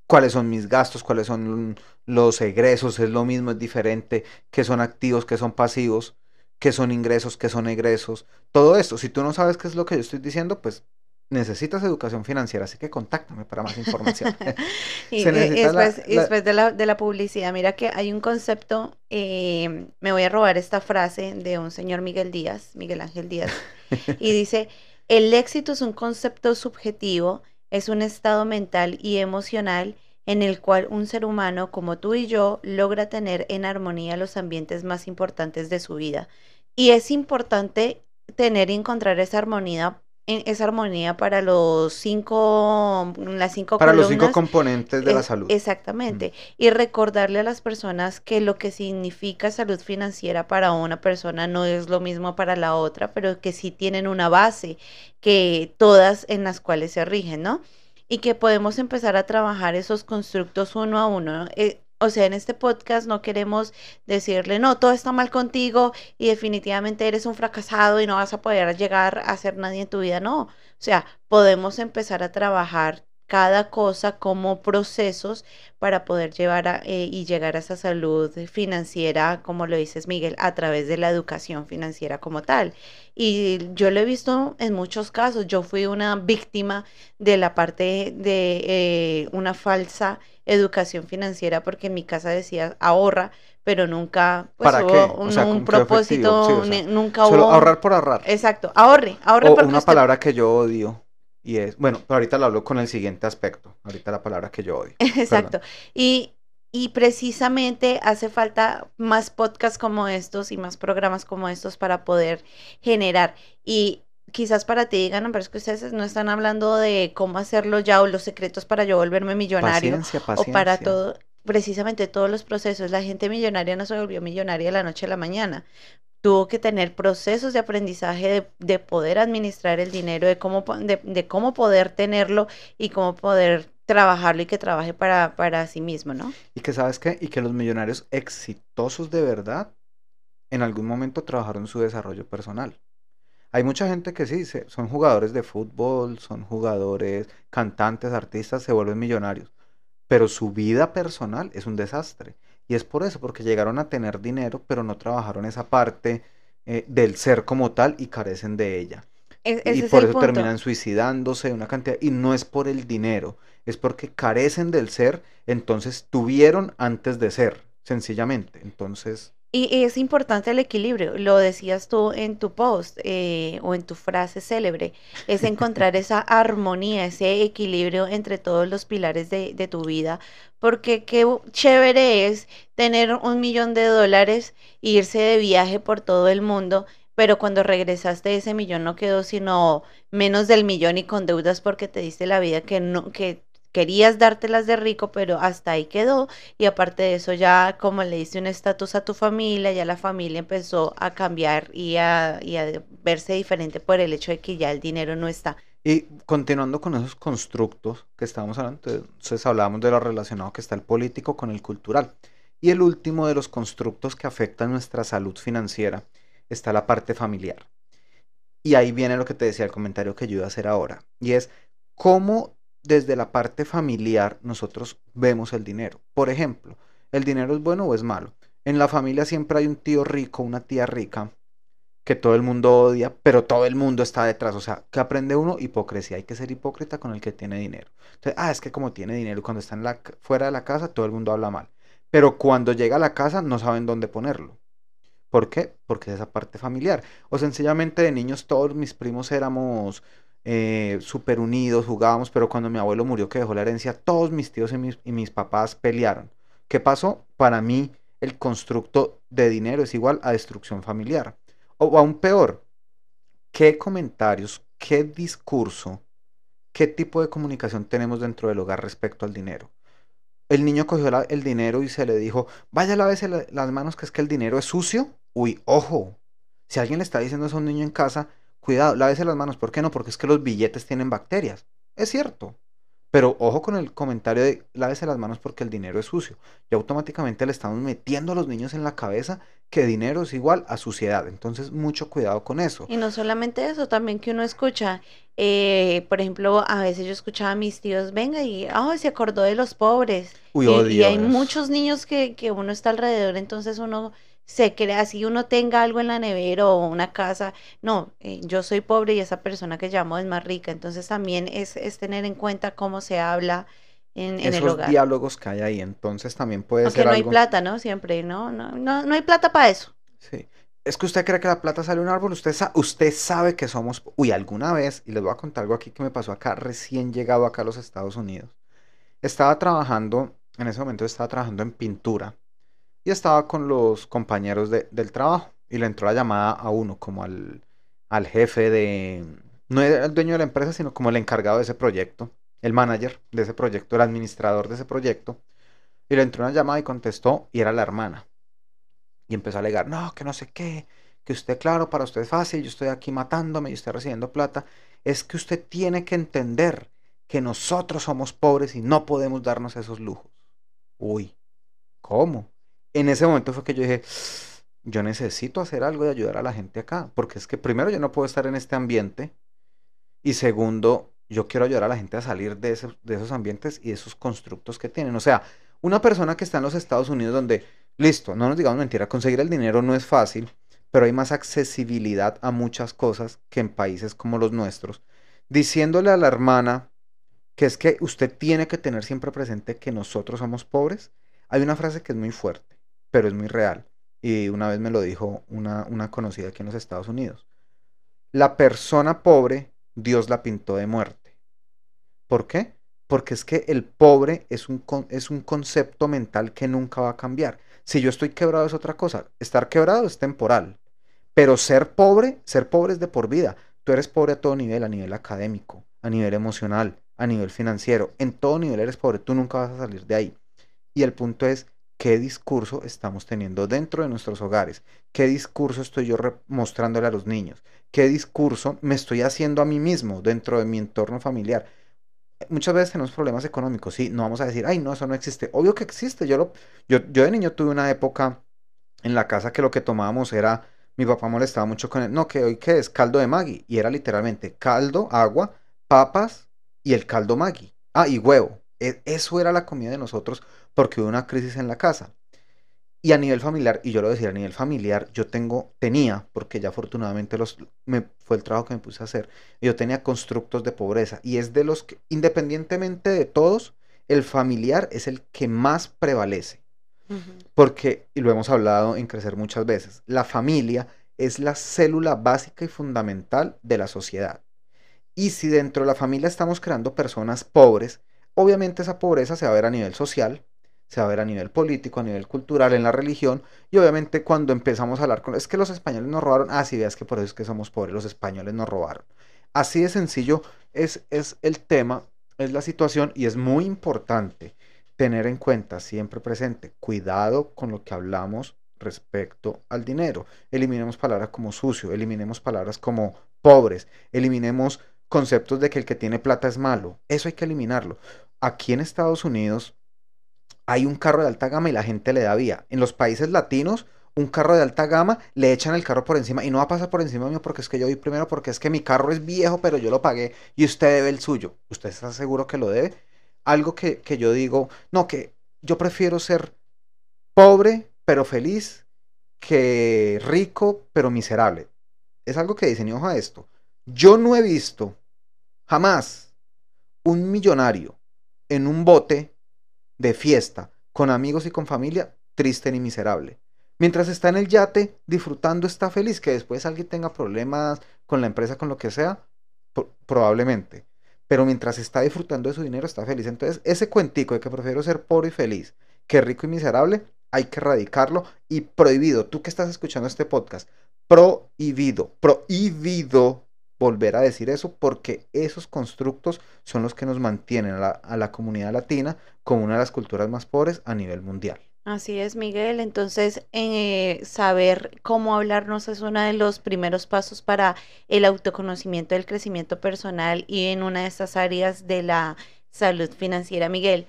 cuáles son mis gastos, cuáles son los egresos, es lo mismo, es diferente, qué son activos, qué son pasivos, qué son ingresos, qué son egresos, todo esto. Si tú no sabes qué es lo que yo estoy diciendo, pues necesitas educación financiera, así que contáctame para más información. Y, Se y- y necesita la- después, y la- después de, la, de la publicidad, mira que hay un concepto, eh, me voy a robar esta frase de un señor Miguel Díaz, Miguel Ángel Díaz, y dice, el éxito es un concepto subjetivo, es un estado mental y emocional en el cual un ser humano como tú y yo logra tener en armonía los ambientes más importantes de su vida. Y es importante tener y encontrar esa armonía, en- esa armonía para los cinco, las cinco Para los cinco componentes de la es- salud. Exactamente. Y recordarle a las personas que lo que significa salud financiera para una persona no es lo mismo para la otra, pero que sí tienen una base, que todas en las cuales se rigen, ¿no? Y que podemos empezar a trabajar esos constructos uno a uno. ¿no? Eh, o sea, en este podcast no queremos decirle, no, todo está mal contigo y definitivamente eres un fracasado y no vas a poder llegar a ser nadie en tu vida. No, o sea, podemos empezar a trabajar cada cosa como procesos para poder llevar a, eh, y llegar a esa salud financiera, como lo dices Miguel, a través de la educación financiera como tal. Y yo lo he visto en muchos casos. Yo fui una víctima de la parte de eh, una falsa educación financiera porque en mi casa decía ahorra, pero nunca pues, ¿Para hubo qué? O un, propósito, Sí, o sea, ni- nunca Solo hubo... ahorrar por ahorrar. Exacto, ahorre, ahorre O porque una usted- palabra que yo odio y es, bueno, pero ahorita lo hablo con el siguiente aspecto. Ahorita la palabra que yo odio. Exacto. Y, y precisamente hace falta más podcasts como estos y más programas como estos para poder generar. Y quizás para ti digan, "No, pero es que ustedes no están hablando de cómo hacerlo ya o los secretos para yo volverme millonario Paciencia, o paciencia. para todo, precisamente todos los procesos. La gente millonaria no se volvió millonaria de la noche a la mañana. Tuvo que tener procesos de aprendizaje de, de poder administrar el dinero, de cómo, de, de cómo poder tenerlo y cómo poder trabajarlo y que trabaje para, para sí mismo, ¿no? Y que sabes qué, y que los millonarios exitosos de verdad en algún momento trabajaron su desarrollo personal. Hay mucha gente que sí, se- son jugadores de fútbol, son jugadores, cantantes, artistas, se vuelven millonarios, pero su vida personal es un desastre. Y es por eso, porque llegaron a tener dinero, pero no trabajaron esa parte eh, del ser como tal y carecen de ella. E- y por eso punto. terminan suicidándose una cantidad y no es por el dinero, es porque carecen del ser, entonces tuvieron antes de ser, sencillamente. Entonces, Y es importante el equilibrio, lo decías tú en tu post eh, o en tu frase célebre, es encontrar esa armonía, ese equilibrio entre todos los pilares de, de tu vida, porque qué chévere es tener un millón de dólares e irse de viaje por todo el mundo, pero cuando regresaste ese millón no quedó sino menos del millón y con deudas porque te diste la vida que no, que querías dártelas de rico, pero hasta ahí quedó. Y aparte de eso, ya como le diste un estatus a tu familia, ya la familia empezó a cambiar y a, verse diferente por el hecho de que ya el dinero no está. y continuando con esos constructos que estábamos hablando, entonces hablábamos de lo relacionado que está el político con el cultural. Y el último de los constructos que afectan nuestra salud financiera está la parte familiar. Y ahí viene lo que te decía el comentario que yo iba a hacer ahora. Y es cómo desde la parte familiar nosotros vemos el dinero. Por ejemplo, ¿el dinero es bueno o es malo? En la familia siempre hay un tío rico, una tía rica, que todo el mundo odia, pero todo el mundo está detrás. O sea, ¿qué aprende uno? Hipocresía. Hay que ser hipócrita con el que tiene dinero. Entonces, ah, es que como tiene dinero cuando está fuera de la casa, todo el mundo habla mal. Pero cuando llega a la casa, no saben dónde ponerlo. ¿Por qué? Porque es esa parte familiar. O sencillamente de niños todos mis primos éramos eh, súper unidos, jugábamos, pero cuando mi abuelo murió que dejó la herencia, todos mis tíos y mis, y mis papás pelearon. ¿Qué pasó? Para mí, el constructo de dinero es igual a destrucción familiar. O aún peor, ¿qué comentarios, qué discurso, qué tipo de comunicación tenemos dentro del hogar respecto al dinero? El niño cogió el dinero y se le dijo, vaya, lávese la- las manos, que es que el dinero es sucio. Uy, ojo. Si alguien le está diciendo eso a un niño en casa, cuidado, lávese las manos. ¿Por qué no? Porque es que los billetes tienen bacterias. Es cierto. Pero ojo con el comentario de lávese las manos porque el dinero es sucio. Y automáticamente le estamos metiendo a los niños en la cabeza que dinero es igual a suciedad. Entonces, mucho cuidado con eso. Y no solamente eso, también que uno escucha, eh, por ejemplo, a veces yo escuchaba a mis tíos, venga, y oh, se acordó de los pobres. Uy, Y, y hay muchos niños que, que uno está alrededor, entonces uno se cree, así uno tenga algo en la nevera o una casa, no, eh, yo soy pobre y esa persona que llamo es más rica, entonces también es, es tener en cuenta cómo se habla en, en el Esos hogar. diálogos que hay ahí. Entonces, también puede Aunque ser no hay algo. plata, ¿no? Siempre, no, no, no, no hay plata para eso. Sí. Es que usted cree que la plata sale de un árbol, usted, sa- usted sabe que somos... Uy, alguna vez, y les voy a contar algo aquí que me pasó acá, recién llegado acá a los Estados Unidos. Estaba trabajando, en ese momento estaba trabajando en pintura, y estaba con los compañeros de- del trabajo, y le entró la llamada a uno, como al, al jefe de... No era el dueño de la empresa, sino como el encargado de ese proyecto, el manager de ese proyecto, el administrador de ese proyecto, y le entró una llamada y contestó, y era la hermana. Y empezó a alegar, no, que no sé qué, que usted, claro, para usted es fácil, yo estoy aquí matándome, yo estoy recibiendo plata. Es que usted tiene que entender que nosotros somos pobres y no podemos darnos esos lujos. Uy, ¿cómo? En ese momento fue que yo dije, yo necesito hacer algo y ayudar a la gente acá, porque es que primero yo no puedo estar en este ambiente y segundo, yo quiero ayudar a la gente a salir de de esos ambientes y de esos constructos que tienen. O sea, una persona que está en los Estados Unidos donde, listo, no nos digamos mentira, conseguir el dinero no es fácil, pero hay más accesibilidad a muchas cosas que en países como los nuestros, diciéndole a la hermana que es que usted tiene que tener siempre presente que nosotros somos pobres. Hay una frase que es muy fuerte, pero es muy real. Y una vez me lo dijo una, una conocida aquí en los Estados Unidos. La persona pobre, Dios la pintó de muerte. ¿Por qué? Porque es que el pobre es un, es un concepto mental que nunca va a cambiar. Si yo estoy quebrado es otra cosa. Estar quebrado es temporal. Pero ser pobre, ser pobre es de por vida. Tú eres pobre a todo nivel, a nivel académico, a nivel emocional, a nivel financiero. En todo nivel eres pobre. Tú nunca vas a salir de ahí. Y el punto es, ¿qué discurso estamos teniendo dentro de nuestros hogares? ¿Qué discurso estoy yo mostrándole a los niños? ¿Qué discurso me estoy haciendo a mí mismo dentro de mi entorno familiar? Muchas veces tenemos problemas económicos, sí, no vamos a decir, ay, no, eso no existe. Obvio que existe. Yo, lo, yo, yo de niño tuve una época en la casa que lo que tomábamos era, mi papá molestaba mucho con él, no, que hoy qué es caldo de Maggi. Y era literalmente caldo, agua, papas y el caldo Maggi. Ah, y huevo. E- Eso era la comida de nosotros porque hubo una crisis en la casa. Y a nivel familiar, y yo lo decía, a nivel familiar, yo tengo, tenía, porque ya afortunadamente los, me, fue el trabajo que me puse a hacer, yo tenía constructos de pobreza. Y es de los que, independientemente de todos, el familiar es el que más prevalece. Porque, y lo hemos hablado en crecer muchas veces, la familia es la célula básica y fundamental de la sociedad. Y si dentro de la familia estamos creando personas pobres, obviamente esa pobreza se va a ver a nivel social, se va a ver a nivel político, a nivel cultural, en la religión, y obviamente cuando empezamos a hablar con, es que los españoles nos robaron, ah, sí, veas que por eso es que somos pobres, los españoles nos robaron. Así de sencillo es, es el tema, es la situación, y es muy importante tener en cuenta, siempre presente, cuidado con lo que hablamos respecto al dinero. Eliminemos palabras como sucio, eliminemos palabras como pobres, eliminemos conceptos de que el que tiene plata es malo. Eso hay que eliminarlo. Aquí en Estados Unidos hay un carro de alta gama y la gente le da vía. En los países latinos, un carro de alta gama, le echan el carro por encima y no va a pasar por encima mío porque es que yo voy primero, porque es que mi carro es viejo, pero yo lo pagué y usted debe el suyo. ¿Usted está seguro que lo debe? Algo que, que yo digo, no, que yo prefiero ser pobre pero feliz que rico pero miserable. Es algo que dicen, y ojo a esto. Yo no he visto jamás un millonario en un bote de fiesta con amigos y con familia triste ni miserable. Mientras está en el yate disfrutando está feliz, que después alguien tenga problemas con la empresa, con lo que sea, pro- probablemente. Pero mientras está disfrutando de su dinero está feliz. Entonces, ese cuentico de que prefiero ser pobre y feliz que rico y miserable, hay que erradicarlo y prohibido. Tú que estás escuchando este podcast, prohibido, prohibido volver a decir eso porque esos constructos son los que nos mantienen a la, a la comunidad latina como una de las culturas más pobres a nivel mundial. Así es, Miguel. Entonces, eh, saber cómo hablarnos es uno de los primeros pasos para el autoconocimiento del crecimiento personal y en una de estas áreas de la salud financiera. Miguel,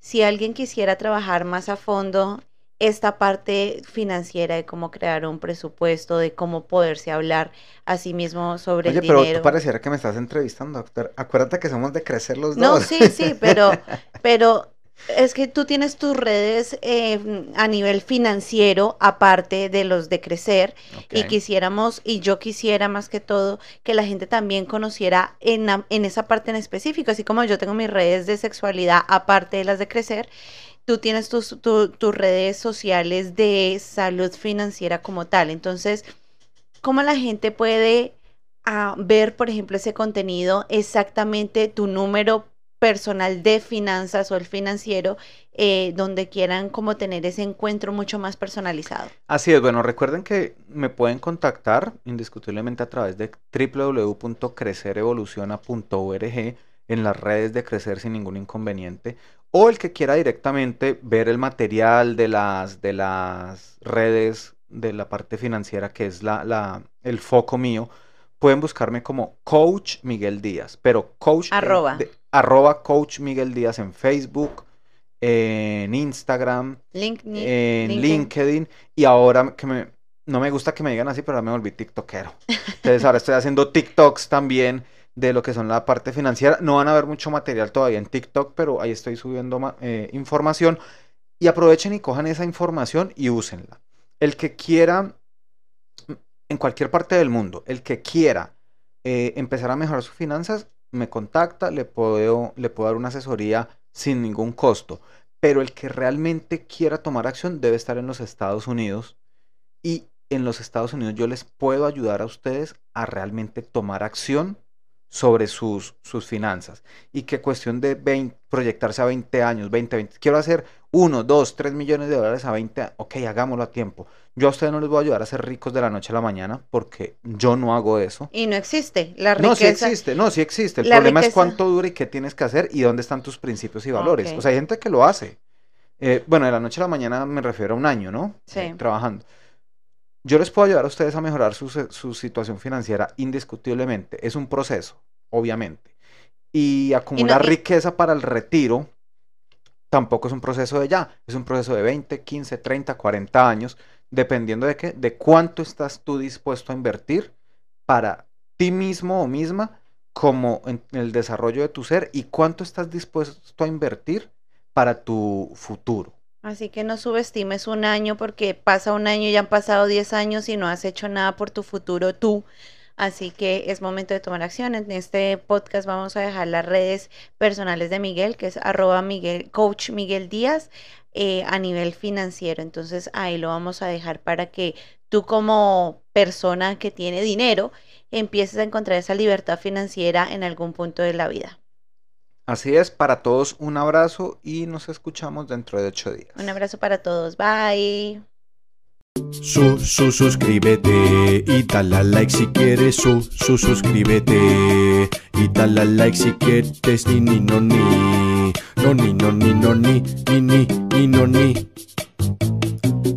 si alguien quisiera trabajar más a fondo esta parte financiera de cómo crear un presupuesto, de cómo poderse hablar a sí mismo sobre Oye, el pero dinero. tú pareciera que me estás entrevistando, doctor. Acuérdate que somos de crecer los No, dos. sí, sí, pero, pero es que tú tienes tus redes eh, a nivel financiero, aparte de los de crecer, y quisiéramos, y yo quisiera más que todo, que la gente también conociera en, en esa parte en específico, así como yo tengo mis redes de sexualidad aparte de las de crecer. Tú tienes tus, tu- tus redes sociales de salud financiera como tal. Entonces, ¿cómo la gente puede ah, ver, por ejemplo, ese contenido, exactamente tu número personal de finanzas o el financiero, eh, donde quieran como tener ese encuentro mucho más personalizado? Así es, bueno, recuerden que me pueden contactar indiscutiblemente a través de www.crecerevoluciona.org en las redes de Crecer sin ningún inconveniente o el que quiera directamente ver el material de las, de las redes de la parte financiera que es la, la- el foco mío, pueden buscarme como Coach Miguel Díaz, pero Coach Arroba. de- arroba Coach Miguel Díaz en Facebook, en Instagram, LinkedIn, en LinkedIn. LinkedIn y ahora que me no me gusta que me digan así, pero ahora me volví tiktokero. Entonces ahora estoy haciendo TikToks también de lo que son la parte financiera. No van a ver mucho material todavía en TikTok, pero ahí estoy subiendo eh, información y aprovechen y cojan esa información y úsenla. El que quiera en cualquier parte del mundo, el que quiera eh, empezar a mejorar sus finanzas, me contacta, le puedo, le puedo dar una asesoría sin ningún costo. Pero el que realmente quiera tomar acción debe estar en los Estados Unidos y en los Estados Unidos yo les puedo ayudar a ustedes a realmente tomar acción sobre sus, sus finanzas. Y que cuestión de 20 proyectarse a 20 años, 20, 20, quiero hacer 1, 2, 3 millones de dólares a 20, a- ok, hagámoslo a tiempo. Yo a ustedes no les voy a ayudar a ser ricos de la noche a la mañana porque yo no hago eso. Y no existe la No, sí riqueza. existe, no, sí existe. El problema es riqueza- cuánto dura y qué tienes que hacer y dónde están tus principios y valores. Ok. O sea, hay gente que lo hace. Eh, bueno, de la noche a la mañana me refiero a un año, ¿no? Sí. Eh, trabajando. Yo les puedo ayudar a ustedes a mejorar su, situación financiera indiscutiblemente. Es un proceso, obviamente. Y acumular y- riqueza para el retiro tampoco es un proceso de ya. Es un proceso de 20, 15, 30, 40 años, dependiendo de qué, de cuánto estás tú dispuesto a invertir para ti mismo o misma como en el desarrollo de tu ser y cuánto estás dispuesto a invertir para tu futuro. Así que no subestimes un año porque pasa un año ya han pasado 10 años y no has hecho nada por tu futuro tú. Así que es momento de tomar acción. En este podcast vamos a dejar las redes personales de Miguel, que es arroba Miguel, coach Miguel Díaz, eh, a nivel financiero. Entonces ahí lo vamos a dejar para que tú como persona que tiene dinero empieces a encontrar esa libertad financiera en algún punto de la vida. Así es, para todos un abrazo y nos escuchamos dentro de ocho días. Un abrazo para todos. Bye. Su, su, suscríbete y dale a like si quieres. Su, su, suscríbete y dale a like si quieres. Ni, ni, no, ni. No, ni, no, ni, no, ni. Ni, ni, ni, no, ni.